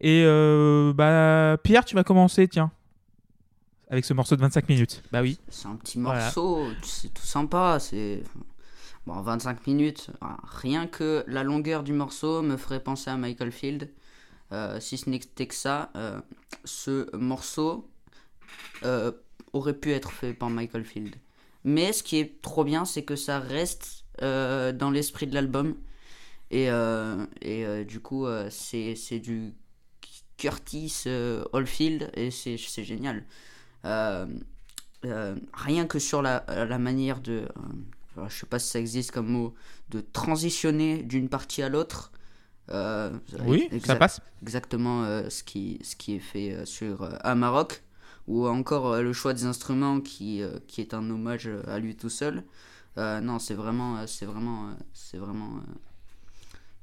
Et euh, bah, Pierre, tu vas commencer, tiens, avec ce morceau de 25 minutes. Bah oui. C'est un petit Voilà. morceau, c'est tout sympa. C'est bon, 25 minutes. Ah, Rien que la longueur du morceau me ferait penser à Michael Field. Euh, si ce n'était que ça, euh, ce morceau euh, aurait pu être fait par Michael Field. Mais ce qui est trop bien, c'est que ça reste dans l'esprit de l'album. Et, et du coup, c'est du Curtis Oldfield et c'est génial. Rien que sur la, la manière de. Euh, je sais pas si ça existe comme mot, de transitionner d'une partie à l'autre. Euh, Oui, ça passe. exactement euh, ce, qui, ce qui est fait sur Amarok, ou encore le choix des instruments qui, qui est un hommage à lui tout seul. Non, c'est vraiment, c'est vraiment, c'est vraiment,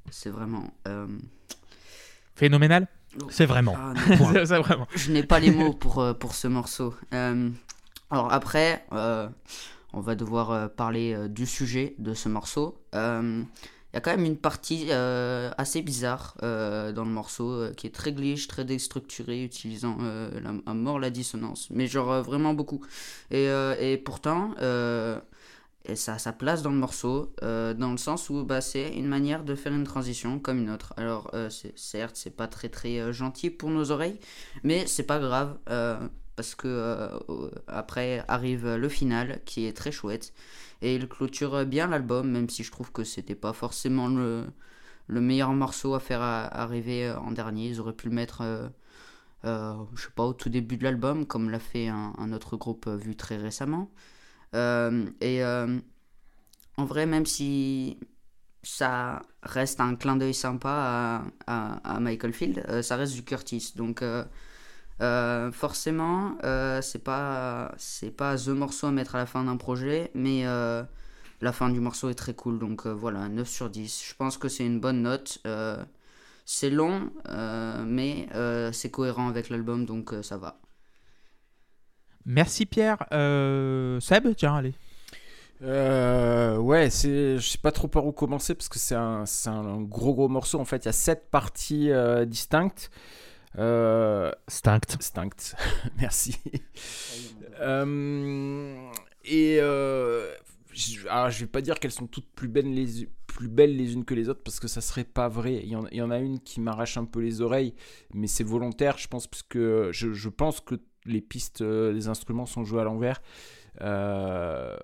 c'est vraiment. Phénoménal. C'est vraiment. ah, ça, vraiment. je n'ai pas les mots pour, pour ce morceau. Euh, alors après, euh, on va devoir euh, parler euh, du sujet de ce morceau. Euh, Il y a quand même une partie assez bizarre dans le morceau qui est très glitch, très déstructurée, utilisant à mort la dissonance. Mais genre vraiment beaucoup. Et, et pourtant, ça a sa place dans le morceau, dans le sens où bah, c'est une manière de faire une transition comme une autre. Alors, euh, certes, c'est pas très très gentil pour nos oreilles, mais c'est pas grave, parce que euh, après arrive le final qui est très chouette, et il clôture bien l'album, même si je trouve que c'était pas forcément le, le meilleur morceau à faire arriver en dernier. Ils auraient pu le mettre, euh, euh, je sais pas, au tout début de l'album, comme l'a fait un, autre groupe vu très récemment. Et en vrai, même si ça reste un clin d'œil sympa à, à- à Michael Field, ça reste du Curtis. Donc euh, forcément, euh, c'est pas c'est pas the morceau à mettre à la fin d'un projet, mais euh, la fin du morceau est très cool. Donc euh, voilà, 9 sur 10. Je pense que c'est une bonne note. Euh, c'est long, euh, mais euh, c'est cohérent avec l'album, donc euh, ça va. Merci Pierre. Euh, Seb, tiens, allez. Euh, ouais, c'est, je sais pas trop par où commencer parce que c'est un, c'est un gros gros morceau. En fait, il y a sept parties euh, distinctes. Euh, Stinct. distinctes. Merci. Euh, et euh, je, alors, je vais pas dire qu'elles sont toutes plus belles, les, plus belles les unes que les autres parce que ça serait pas vrai. Il y en, il y en a une qui m'arrache un peu les oreilles, mais c'est volontaire, je pense, parce que je, je pense que les pistes euh, des instruments sont jouées à l'envers. Euh,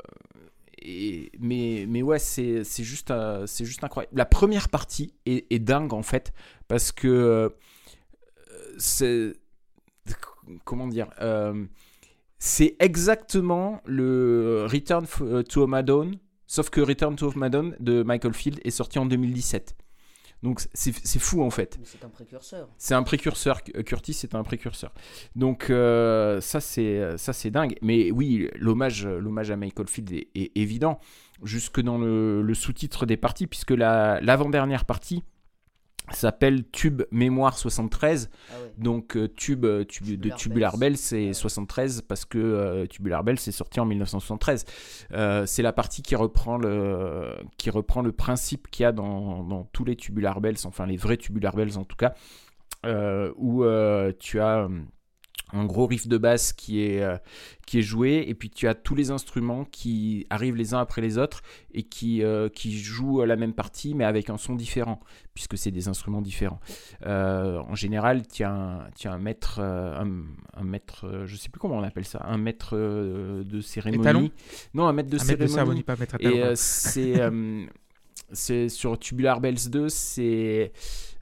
et, mais, mais ouais, c'est c'est juste, euh, c'est juste incroyable. La première partie est, est dingue en fait, parce que euh, c'est. Comment dire euh, C'est exactement le Return f- to Madone, sauf que Return to Madone de Michael Field est sorti en 2017. Donc c'est fou en fait. C'est un précurseur. C'est un précurseur. euh, Curtis c'est un précurseur. Donc euh, ça c'est ça c'est dingue. Mais oui, l'hommage l'hommage à Michael Field est, est évident jusque dans le, le sous-titre des parties puisque la l'avant-dernière partie s'appelle Tube Mémoire 73. Ah ouais. Donc euh, tube, euh, tube de Tubular Bells. Bells c'est 73 parce que euh, Tubular Bells c'est sorti en 1973. Euh, c'est la partie qui reprend le qui reprend le principe qu'il y a dans, dans tous les Tubular Bells, enfin les vrais Tubular Bells en tout cas, où tu as un gros riff de basse qui est, euh, qui est joué, et puis tu as tous les instruments qui arrivent les uns après les autres et qui, euh, qui jouent la même partie, mais avec un son différent, puisque c'est des instruments différents. Euh, en général, tu as un, tu as un maître, euh, un, un maître, euh, je sais plus comment on appelle ça, un maître euh, de cérémonie. Non, un maître de Un maître de cérémonie. pas maître à Et euh, c'est euh, c'est sur Tubular Bells 2, c'est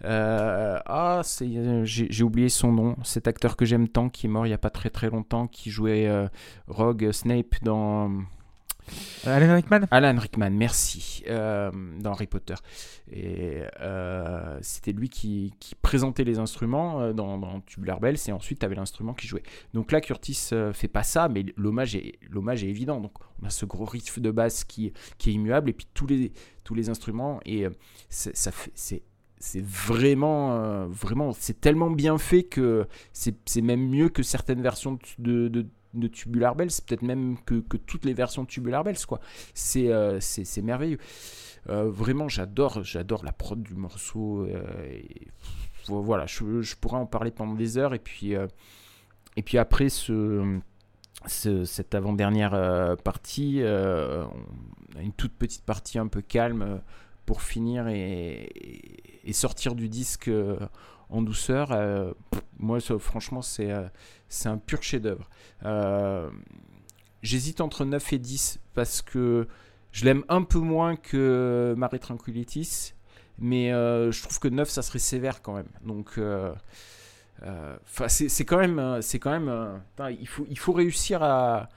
euh, ah c'est euh, j'ai oublié son nom, cet acteur que j'aime tant qui est mort il y a pas très très longtemps, qui jouait euh, Rogue Snape dans Alan Rickman? Alan Rickman, merci, euh, dans Harry Potter. Et euh, c'était lui qui, qui présentait les instruments dans, dans Tubular Bells et ensuite tu avais l'instrument qui jouait. Donc là, Curtis fait pas ça, mais l'hommage est, l'hommage est évident. Donc on a ce gros riff de basse qui, qui est immuable et puis tous les, tous les instruments et c'est- ça fait, c'est c'est vraiment, euh, vraiment, c'est tellement bien fait que c'est même mieux que certaines versions de, de, Tubular Bells, peut-être même que, que toutes les versions de Tubular Bells, quoi. C'est euh, merveilleux. Euh, vraiment, j'adore, j'adore la prod du morceau. voilà, je, je pourrais en parler pendant des heures. Et puis, et puis après ce, ce- cette avant-dernière partie, une toute petite partie un peu calme pour finir et, sortir du disque euh, en douceur. Euh, moi, franchement, c'est euh, c'est un pur chef-d'œuvre. J'hésite entre 9 et 10 parce que je l'aime un peu moins que Marie Tranquillitis, mais je trouve que 9 ça serait sévère quand même. Donc c'est quand même, c'est quand même, il faut, il faut réussir à,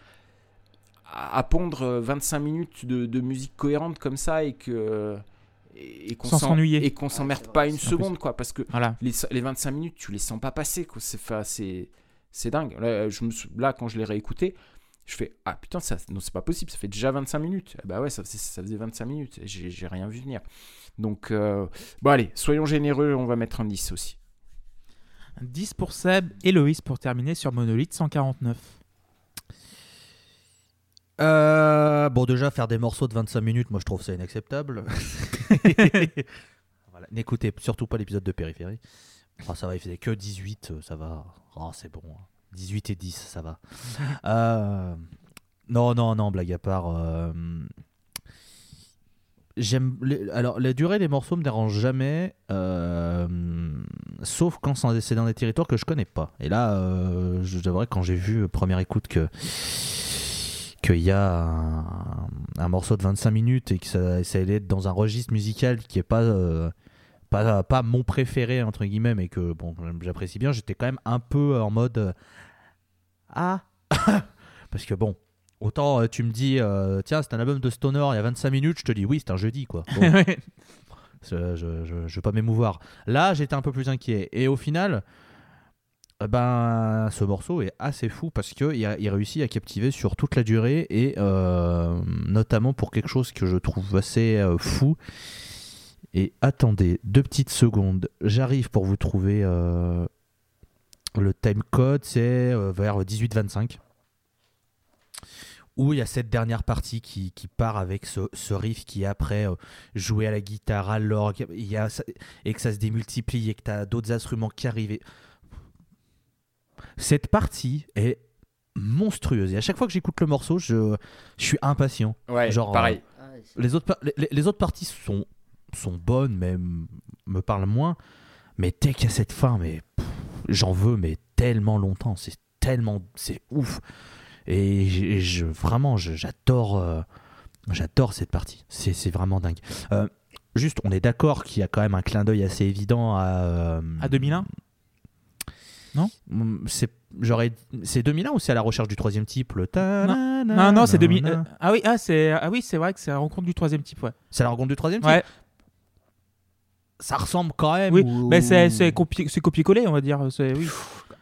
à, pondre 25 minutes de musique cohérente comme ça et que et, et qu'on Sans s'en- s'ennuyer. et qu'on s'emmerde pas une seconde quoi parce que Voilà. les, les 25 minutes, tu les sens pas passer. quoi. C'est, c'est, c'est dingue. Là, je me, là, quand je l'ai réécouté, je fais Ah putain, ça, non, c'est pas possible, ça fait déjà 25 minutes. Eh bah ouais, ça, faisait- ça faisait 25 minutes. j'ai rien vu venir. Donc, euh, bon, allez, soyons généreux, on va mettre un 10 aussi. 10 pour Seb et Loïs pour terminer sur Monolith 149. Euh, bon, déjà, faire des morceaux de 25 minutes, moi je trouve ça inacceptable. Voilà. N'écoutez surtout pas l'épisode de Périphérie. Enfin, ça va, il faisait que 18, euh, ça va. Oh, c'est bon. hein. 18 et 10, ça va. Euh, non, non, non, blague à part. euh, J'aime. les- Alors, la durée des morceaux me dérange jamais, sauf quand c'est dans des territoires que je connais pas. Et là, je devrais, quand j'ai vu première écoute que qu'il y a un, un morceau de 25 minutes et que ça, ça allait être dans un registre musical qui est pas euh, pas, pas mon préféré entre guillemets mais que bon j'apprécie bien. J'étais quand même un peu en mode euh, ah! Parce que bon autant euh, tu me dis euh, tiens c'est un album de Stoner il y a 25 minutes je te dis oui c'est un jeudi quoi. Bon, je, je, je, je vais pas m'émouvoir. Là, j'étais un peu plus inquiet. Et au final, ben, ce morceau est assez fou parce qu'il il réussit à captiver sur toute la durée et euh, notamment pour quelque chose que je trouve assez euh, fou. Et attendez deux petites secondes, j'arrive pour vous trouver euh, le time code, c'est vers 18-25 où il y a cette dernière partie qui, part avec ce, riff qui est après joué à la guitare, à l'orgue, et que ça se démultiplie et que tu as d'autres instruments qui arrivent. Et- Cette partie est monstrueuse. Et à chaque fois que j'écoute le morceau, je, je suis impatient. Ouais, Genre, pareil. Ouais, c'est- Les autres, les, les autres parties sont, sont bonnes, mais me parlent moins. Mais dès qu'il y a cette fin, mais j'en veux mais tellement longtemps. C'est tellement, c'est ouf. Et j'ai- je, vraiment, j'adore, euh, j'adore cette partie. C'est c'est vraiment dingue. Euh, juste, on est d'accord qu'il y a quand même un clin d'œil assez évident à. euh, À 2001 Mm, C'est j'aurais c'est 2001 ou c'est à la recherche du troisième type le ta- na- na- Non, non, c'est na- 2000. na- euh, ah oui, ah, c'est ah oui, c'est vrai que c'est la rencontre du troisième type, ouais. C'est la rencontre du troisième type Ouais, Ça ressemble quand même. oui, ou- mais c'est c'est copié- c'est copié-collé, on va dire. C'est oui.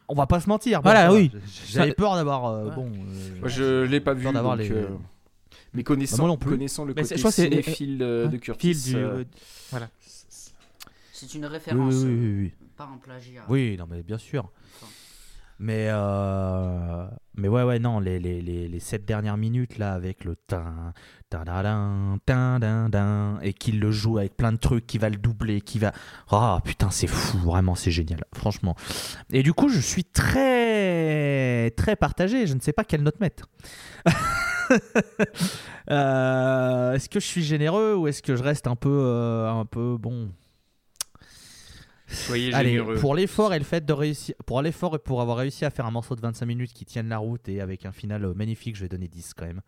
On va pas se mentir. Voilà, oui. J'avais peur d'avoir. euh, Ouais. bon. euh, Moi, je l'ai pas vu. d'avoir les- euh, Mais connaissant, Bah, non connaissant le Mais c'est- côté je crois que c'est- cinéphile euh, de Ouais, Curtis. du- euh, voilà. C'est une Oui, référence, oui, oui, oui, oui. Pas un plagiat. Oui, non, mais bien sûr. Mais, euh, mais ouais, ouais, non, les, les, les, les sept dernières minutes là avec le tin, tin, tin, din, din, et qu'il le joue avec plein de trucs, qui va le doubler, qui va. Ah putain, c'est fou, vraiment, c'est génial, franchement. Et du coup, je suis très, très partagé, je ne sais pas quelle note mettre. Euh, est-ce que je suis généreux ou est-ce que je reste un peu, euh, un peu bon? Soyez Allez, généreux. pour l'effort et le fait de réussir, pour l'effort et pour avoir réussi à faire un morceau de 25 minutes qui tienne la route et avec un final euh, magnifique, je vais donner 10 quand même.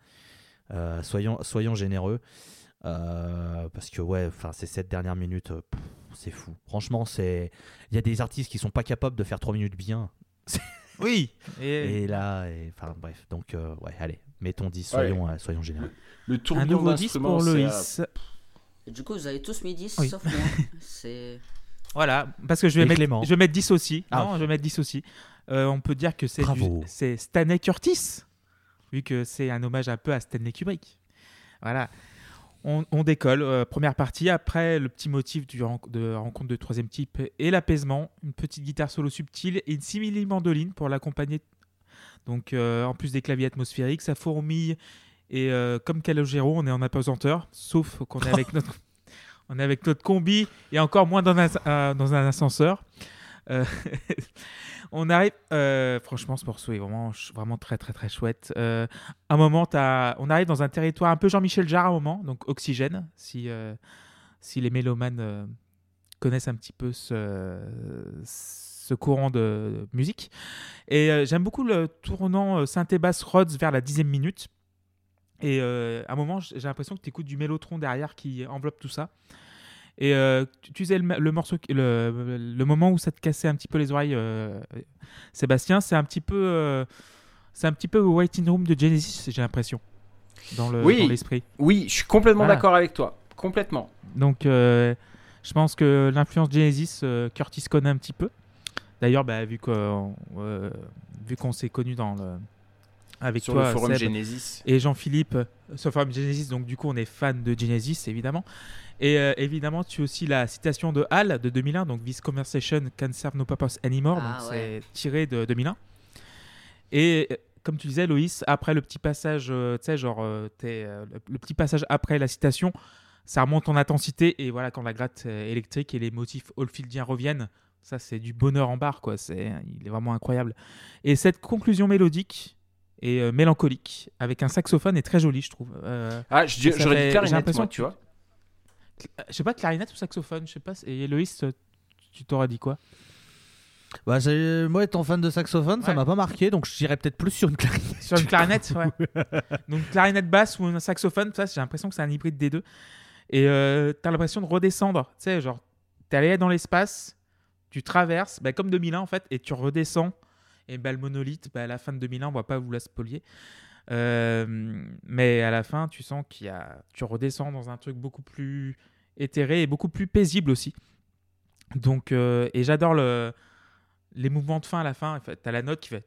Euh, soyons, soyons généreux. Euh, parce que ouais, enfin ces 7 dernières minutes, c'est fou. Franchement, c'est, il y a des artistes qui sont pas capables de faire 3 minutes bien. Oui. Et, Et là, et- enfin bref, donc euh, ouais, allez, mettons 10, soyons, euh, soyons généreux. Le un tourbillon nouveau 10 d'instruments, pour Loïs. Et du coup, vous avez tous mis 10 Oui. sauf moi. C'est. Voilà, parce que je vais, Et mettre, Clément. je vais mettre 10 aussi. Ah. Non, je vais mettre 10 aussi. Euh, on peut dire que c'est du- Bravo. c'est Stanley Curtis, vu que c'est un hommage un peu à Stanley Kubrick. Voilà. On, on décolle, euh, première partie. Après, le petit motif du ren- de rencontre de troisième type et l'apaisement. Une petite guitare solo subtile et une simili mandoline pour l'accompagner. Donc, euh, en plus des claviers atmosphériques, ça fourmille. Et euh, comme Calogero, on est en apesanteur, sauf qu'on est avec notre, on est avec notre combi et encore moins dans un, euh, ascenseur. Euh, on arrive. euh, franchement, ce morceau est vraiment, vraiment très, très, très chouette. Un moment, on arrive dans un territoire un peu Jean-Michel Jarre à un moment, donc Oxygène, si, les mélomanes connaissent un petit peu ce, courant de musique. Et j'aime beaucoup le tournant euh, synthé-basse Rhodes vers la dixième minute. Et euh, à un moment, j'ai l'impression que tu écoutes du mélotron derrière qui enveloppe tout ça. Et euh, tu, tu sais, le, le morceau, le, le moment où ça te cassait un petit peu les oreilles, euh, Sébastien, c'est un petit peu, c'est un petit peu Waiting Room de Genesis, j'ai l'impression, dans le- Oui. dans l'esprit. Oui, je suis complètement Voilà. d'accord avec toi. Complètement. Donc, je pense que l'influence Genesis, Curtis connaît un petit peu. D'ailleurs, bah, vu qu'on vu qu'on s'est connus dans le, avec Sur toi, le forum Seb, Genesis. et Jean-Philippe sur le forum Genesis, donc du coup, on est fan de Genesis, évidemment. Et euh, évidemment, tu as aussi la citation de Hal de 2001, donc This conversation can serve no purpose anymore, Ah, donc ouais. c'est tiré de 2001. Et euh, comme tu disais, Loïs, après le petit passage, euh, tu sais, genre, euh, t'es, euh, le, le petit passage après la citation, ça remonte en intensité, et voilà, quand la gratte électrique et les motifs oldfieldiens reviennent, ça c'est du bonheur en barre, quoi. C'est, il est vraiment incroyable. Et cette conclusion mélodique et euh, mélancolique avec un saxophone est très jolie, je trouve. Euh, Ah, je ça j'aurais dit j'ai clarinette, l'impression moi, que- tu vois. je sais pas, clarinette ou saxophone, je sais pas. Et Loïs, tu t'aurais dit quoi? Bah, moi, étant fan de saxophone, ça Ouais. m'a pas marqué, donc je dirais peut-être plus sur une clarinette. Sur une clarinette, ouais. Donc clarinette basse ou un saxophone, ça, j'ai l'impression que c'est un hybride des deux. Et euh, t'as l'impression de redescendre. Tu sais, genre, t'es allé dans l'espace, tu traverses, bah, comme 2001 en fait, et tu redescends. Et bah, le monolithe, bah, à la fin de 2001, on va pas vous la spolier. Euh, mais à la fin, tu sens qu'il y a, tu redescends dans un truc beaucoup plus éthéré et beaucoup plus paisible aussi. Donc, euh, et j'adore le, les mouvements de fin à la fin. Fait, t'as la note qui fait.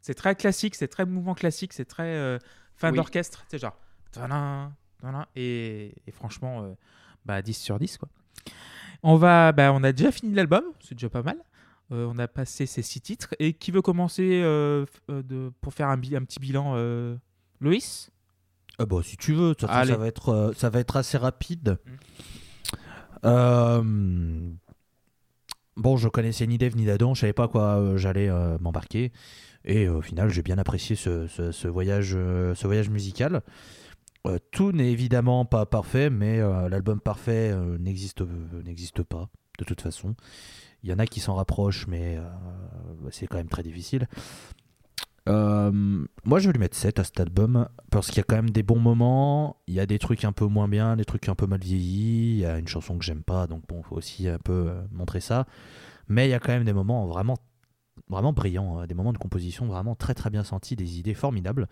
C'est très classique, c'est très mouvement classique, c'est très euh, fin Oui. d'orchestre. C'est genre. et franchement, euh, bah, 10 sur 10. Quoi. On, va, bah, on a déjà fini l'album, c'est déjà pas mal. Euh, on a passé ces six titres. Et qui veut commencer euh, euh, de, pour faire un, petit bilan Loïs? Ah bah, si tu veux, ça va être, ça va être assez rapide. Mm. Bon, je connaissais ni Dave ni Dadon, je savais pas quoi j'allais m'embarquer. Et au final, j'ai bien apprécié ce, ce- ce voyage, ce voyage musical. Euh, tout n'est évidemment pas parfait, mais euh, l'album parfait n'existe euh, n'existe pas, de toute façon. Il y en a qui s'en rapprochent, mais euh, c'est quand même très difficile. Euh, moi, je vais lui mettre 7 à cet album parce qu'il y a quand même des bons moments. Il y a des trucs un peu moins bien, des trucs un peu mal vieillis. Il y a une chanson que j'aime pas, donc bon, faut aussi un peu euh, montrer ça. Mais il y a quand même des moments vraiment, vraiment brillants, hein, des moments de composition vraiment très très bien sentis, des idées formidables.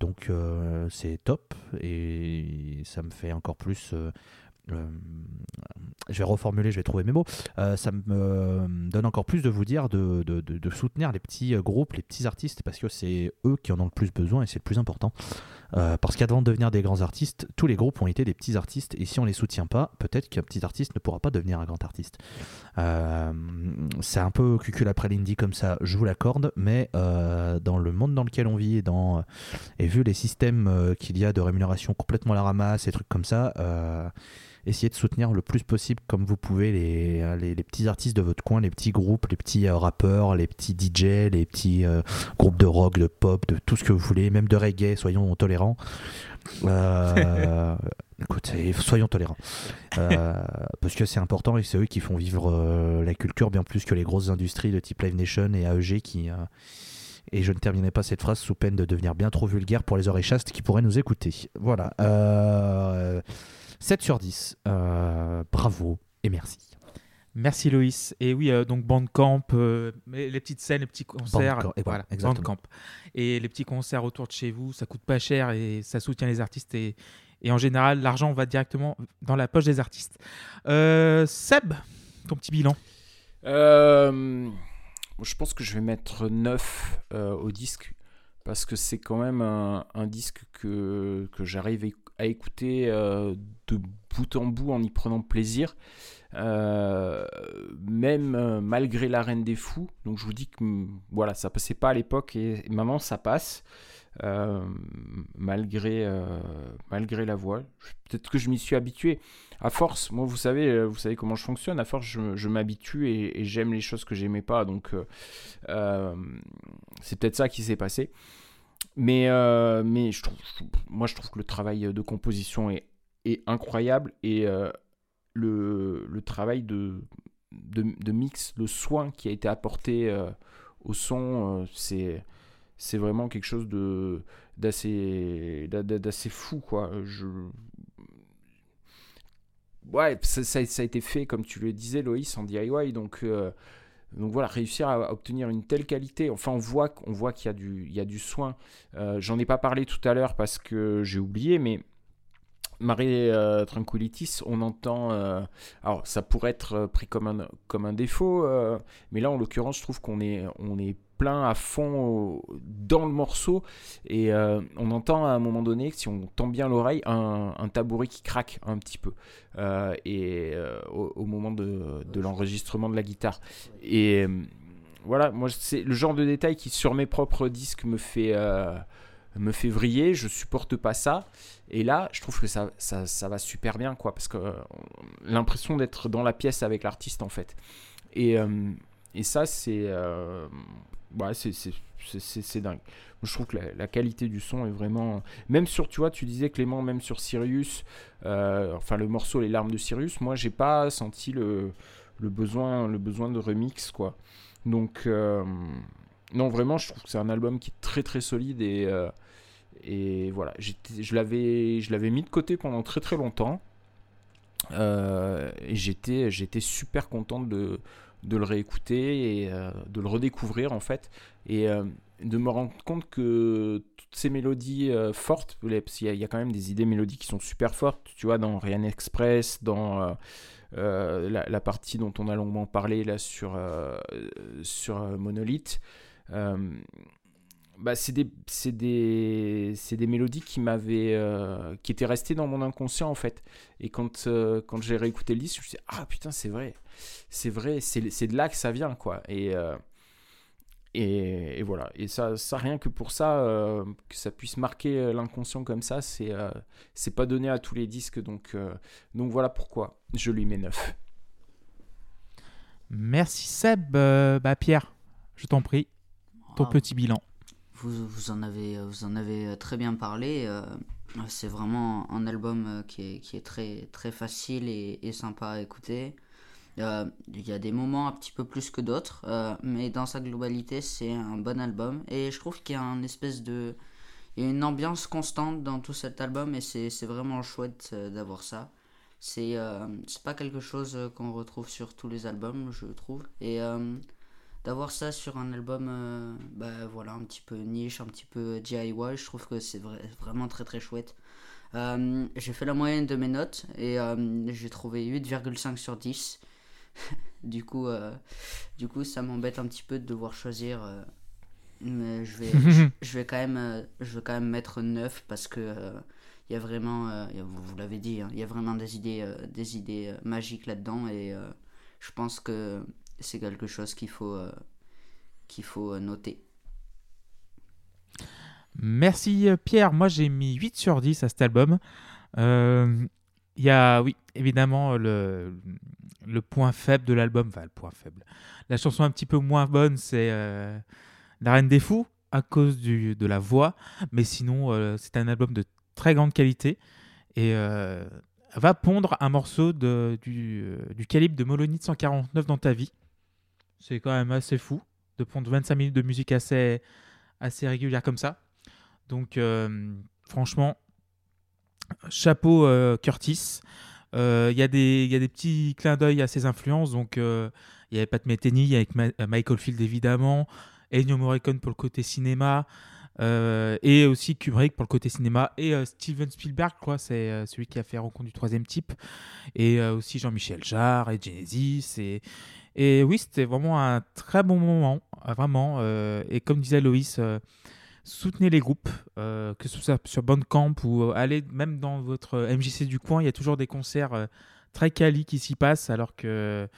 Donc c'est top et ça me fait encore plus. Euh, je vais reformuler, je vais trouver mes mots. Euh, ça me euh, donne encore plus de vous dire de, soutenir les petits groupes, les petits artistes, parce que c'est eux qui en ont le plus besoin et c'est le plus important. Parce qu'avant de devenir des grands artistes, tous les groupes ont été des petits artistes et si on les soutient pas, peut-être qu'un petit artiste ne pourra pas devenir un grand artiste. C'est un peu cucul après l'indie comme ça, je vous l'accorde, mais dans le monde dans lequel on vit et, et vu les systèmes qu'il y a de rémunération complètement à la ramasse et trucs comme ça, essayez de soutenir le plus possible comme vous pouvez les, les, les petits artistes de votre coin, les petits groupes, les petits euh, rappeurs, les petits DJ, les petits euh, groupes de rock, de pop, de tout ce que vous voulez, même de reggae, soyons tolérants. Euh, écoutez, soyons tolérants. Euh, parce que c'est important et c'est eux qui font vivre euh, la culture bien plus que les grosses industries de type Live Nation et AEG qui... euh, et je ne terminerai pas cette phrase sous peine de devenir bien trop vulgaire pour les oreilles chastes qui pourraient nous écouter. Voilà. Euh, 7 sur 10. Euh, bravo et merci. Merci Loïs. Et oui, euh, donc Bandcamp, euh, les petites scènes, les petits concerts. Bandcamp, et voilà, exactement. Bandcamp. Et les petits concerts autour de chez vous, ça coûte pas cher et ça soutient les artistes. Et, et en général, l'argent va directement dans la poche des artistes. Euh, Seb, ton petit bilan. Euh, je pense que je vais mettre 9 euh, au disque parce que c'est quand même un, un disque que, que j'arrive à écouter de bout en bout en y prenant plaisir. même malgré la Reine des Fous. Donc je vous dis que mm, voilà, ça passait pas à l'époque et, maintenant ça passe. malgré, malgré la voix. Peut-être que je m'y suis habitué. À force, moi vous savez, vous savez comment je fonctionne, à force je, m'habitue et, j'aime les choses que j'aimais pas. Donc c'est peut-être ça qui s'est passé. Mais, mais je trouve, moi je trouve que le travail de composition est incroyable et euh, le, travail de, mix, le soin qui a été apporté euh, au son, euh, c'est vraiment quelque chose d'assez fou quoi. Ouais ça, ça, a été fait comme tu le disais Loïs en DIY donc donc voilà, réussir à obtenir une telle qualité, enfin on voit, voit qu'il y, a du, y a du soin. J'en ai pas parlé tout à l'heure parce que j'ai oublié, mais Marée euh, on entend. Euh, alors, ça pourrait être euh, pris comme un, défaut, mais là, en l'occurrence, je trouve qu'on on est plein à fond dans le morceau et on entend à un moment donné, si on tend bien l'oreille, un, tabouret qui craque un petit peu et au, moment de, l'enregistrement de la guitare. Et voilà, moi, c'est le genre de détail qui, sur mes propres disques, me fait me fait vriller, je supporte pas ça. Et là, je trouve que ça, ça, va super bien, quoi, parce que euh, l'impression d'être dans la pièce avec l'artiste, en fait. Et, euh, et ça, c'est, euh, ouais, c'est, dingue. Je trouve que la, qualité du son est vraiment. Même sur, tu vois, tu disais Clément, même sur Sirius, enfin le morceau Les larmes de Sirius, moi, j'ai pas senti le, le, besoin, le besoin de remix, quoi. Donc, non, vraiment, je trouve que c'est un album qui est très très solide et et voilà, je l'avais, mis de côté pendant très très longtemps. Euh, et j'étais, super content de, de le réécouter et euh, de le redécouvrir en fait. Et euh, de me rendre compte que toutes ces mélodies fortes, parce qu'il y, a quand même des idées mélodiques qui sont super fortes, tu vois, dans Ryan Express, dans la, la, partie dont on a longuement parlé là sur, sur Monolith bah, c'est des, des, des, mélodies qui m'avaient euh, qui étaient restées dans mon inconscient en fait. Et quand euh, quand j'ai réécouté le disque je me suis dit ah putain c'est vrai. C'est vrai c'est de là que ça vient quoi. Et euh, et, et, voilà. Et ça ça rien que pour ça que ça puisse marquer l'inconscient comme ça c'est c'est pas donné à tous les disques. Donc donc voilà pourquoi je lui mets 9 merci Seb. Bah Pierre je t'en prie ton ah. petit bilan vous, vous, en avez, euh, vous en avez euh, très bien parlé. Euh, c'est vraiment un album qui est, qui est très, très facile et, sympa à écouter. Il y a des moments un petit peu plus que d'autres, mais dans sa globalité, c'est un bon album. Et je trouve qu'il y a une espèce de. Une ambiance constante dans tout cet album et c'est vraiment chouette d'avoir ça. C'est c'est pas quelque chose qu'on retrouve sur tous les albums, je trouve. Et d'avoir ça sur un album euh, bah, voilà un petit peu niche un petit peu DIY je trouve que c'est vraiment très très chouette. Euh, j'ai fait la moyenne de mes notes et euh, j'ai trouvé 8,5 sur 10 du coup du coup ça m'embête un petit peu de devoir choisir mais je vais je, vais quand même je vais quand même mettre 9 parce que il y a vraiment vous, vous l'avez dit hein, il y a vraiment des idées des idées magiques là dedans et je pense que c'est quelque chose qu'il faut, euh, qu'il faut euh, noter. Merci euh, Pierre, moi j'ai mis 8 sur 10 à cet album. Il y a, oui, évidemment, le, point faible de l'album, enfin le point faible. La chanson un petit peu moins bonne, c'est La Reine des Fous, à cause du, de la voix. Mais sinon, c'est un album de très grande qualité. Et va pondre un morceau du, calibre de Molonite 149 dans ta vie. C'est quand même assez fou de prendre 25 minutes de musique assez, assez régulière comme ça. Donc, euh, franchement, chapeau euh, Curtis. Il euh, y, a des petits clins d'œil à ses influences. Donc, il y avait Pat Metheny avec Michael Field évidemment, Ennio Morricone pour le côté cinéma. et aussi Kubrick pour le côté cinéma et Steven Spielberg quoi c'est celui qui a fait Rencontre du troisième type et aussi Jean-Michel Jarre et Genesis et, et oui, c'était vraiment un très bon moment, vraiment. Euh, et comme disait Loïs, euh, soutenez les groupes, euh, que ce soit sur Bandcamp ou allez même dans votre MJC du coin, il y a toujours des concerts très quali qui s'y passent alors que,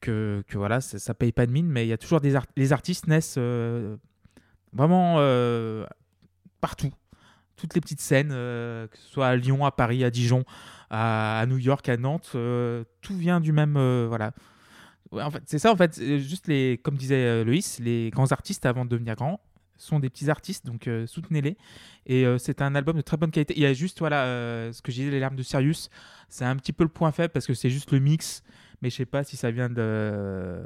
que, voilà, ça, ça paye pas de mine, mais il y a toujours des art- les artistes naissent vraiment partout. Toutes les petites scènes, que ce soit à Lyon, à Paris, à Dijon, à, à New York, à Nantes, tout vient du même. voilà. Ouais, en fait, c'est ça, en fait. c'est Juste les, comme disait euh, Loïs, les grands artistes avant de devenir grands sont des petits artistes, donc euh, soutenez-les. Et euh, c'est un album de très bonne qualité. Il y a juste, voilà, euh, ce que je disais, Les larmes de Sirius, c'est un petit peu le point faible parce que c'est juste le mix, mais je sais pas si ça vient de,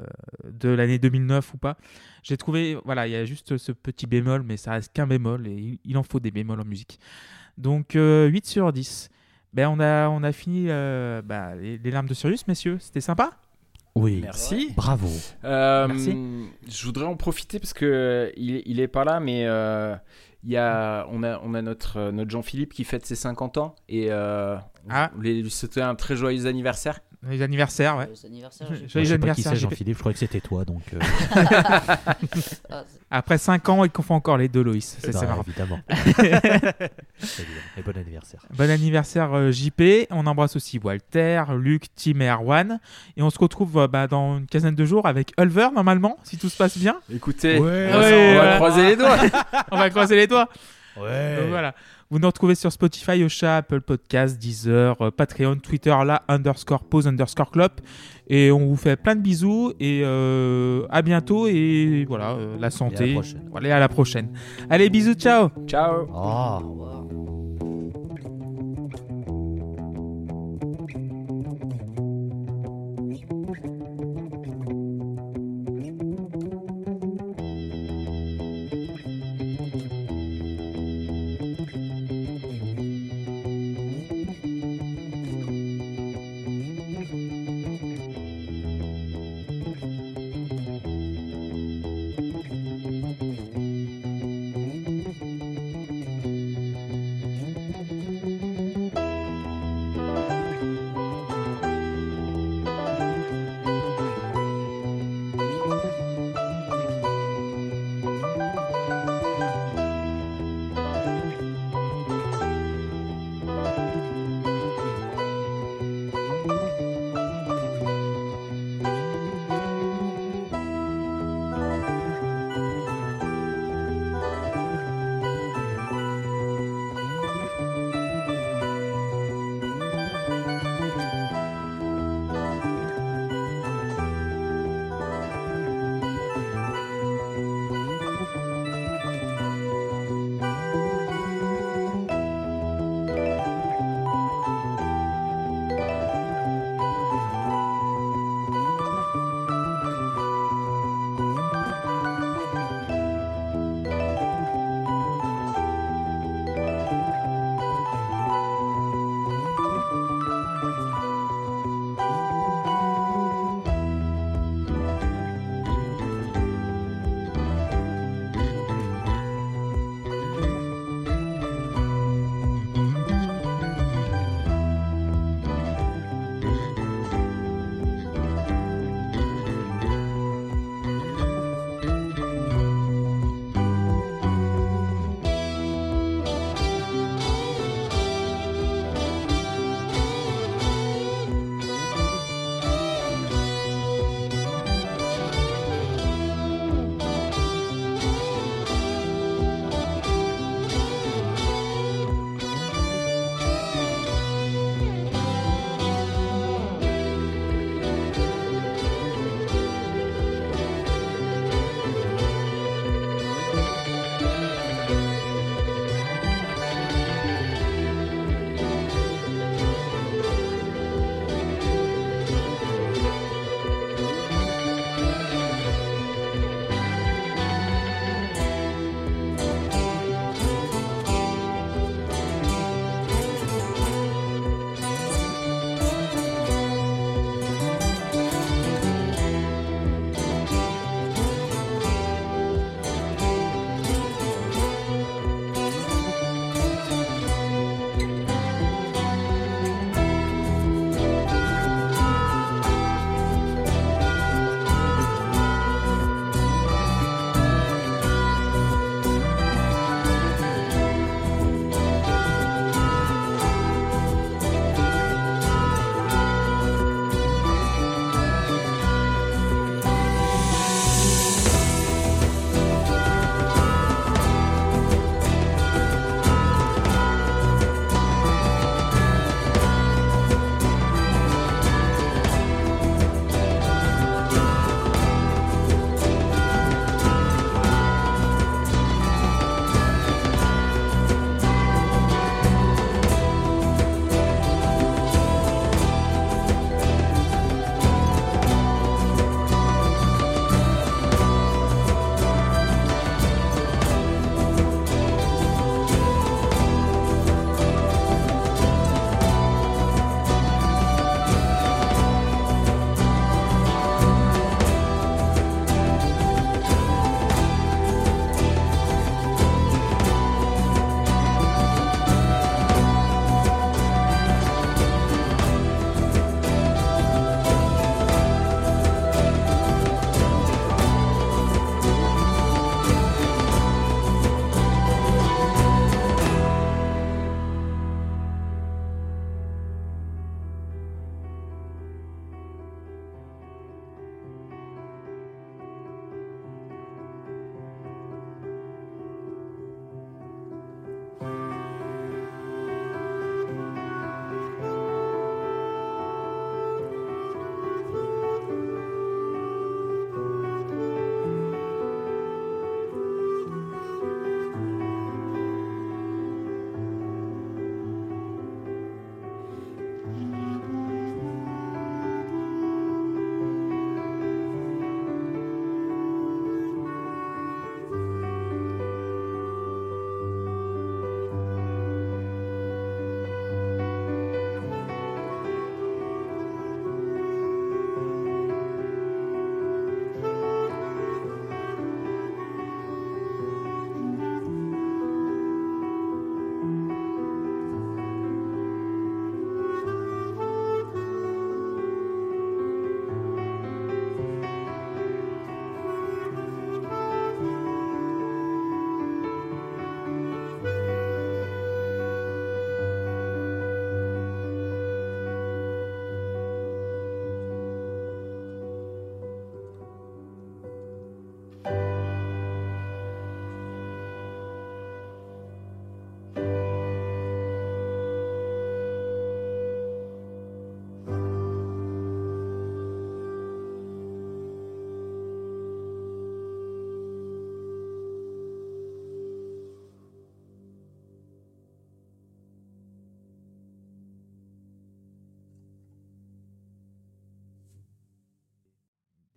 de l'année 2009 ou pas. J'ai trouvé, voilà, il y a juste ce petit bémol, mais ça reste qu'un bémol et il- en faut des bémols en musique. Donc euh, 8 sur 10. Ben, on, a, on a fini euh, bah, les larmes de Sirius, messieurs. C'était sympa? Oui. Merci. Bravo. Euh, Merci. Je voudrais en profiter parce que il, il est pas là, mais euh, il y a, on a, on a notre, notre Jean-Philippe qui fête ses 50 ans et euh, Ah. on lui souhaiter un très joyeux anniversaire. Les anniversaires, ouais. Joyeux anniversaire, Je- sais pas qui c'est. Jean-Philippe, je croyais que c'était toi, donc euh, Ah, Après 5 ans, il confond encore les deux, Loïs. C'est bah, marrant. évidemment. Et bon anniversaire. Bon anniversaire euh, JP. On embrasse aussi Walter, Luc, Tim et Erwan. Et on se retrouve euh, bah, dans une quinzaine de jours avec Ulver, normalement, si tout se passe bien. Écoutez, Ouais. on va- Ouais, on va ouais. croiser les doigts. on va croiser les doigts. Ouais. Donc voilà. Vous nous retrouvez sur Spotify, Ocha, Apple Podcast, Deezer, euh, Patreon, Twitter, là, underscore pause, underscore club. Et on vous fait plein de bisous et euh, à bientôt. Et voilà, euh, la santé. prochaine. Et à la prochaine. Allez, bisous, ciao. Ciao.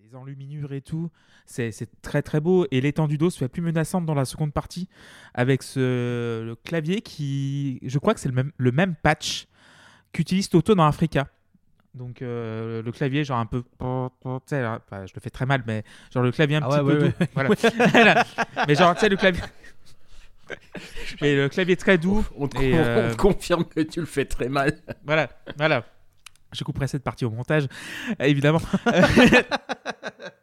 Les enluminures et tout. C'est très très beau. Et l'étendue d'eau se fait plus menaçante dans la seconde partie avec ce, le clavier qui. Je crois que c'est le même, le même patch qu'utilise Toto dans Africa. Donc euh, le clavier, genre un peu. enfin, je le fais très mal, mais genre le clavier un Ah petit ouais, peu ouais, doux. Voilà. mais genre, tu sais, le clavier. mais le clavier très doux. On te, Et, on euh, te confirme que tu le fais très mal. Voilà, voilà. Je couperai cette partie au montage, évidemment.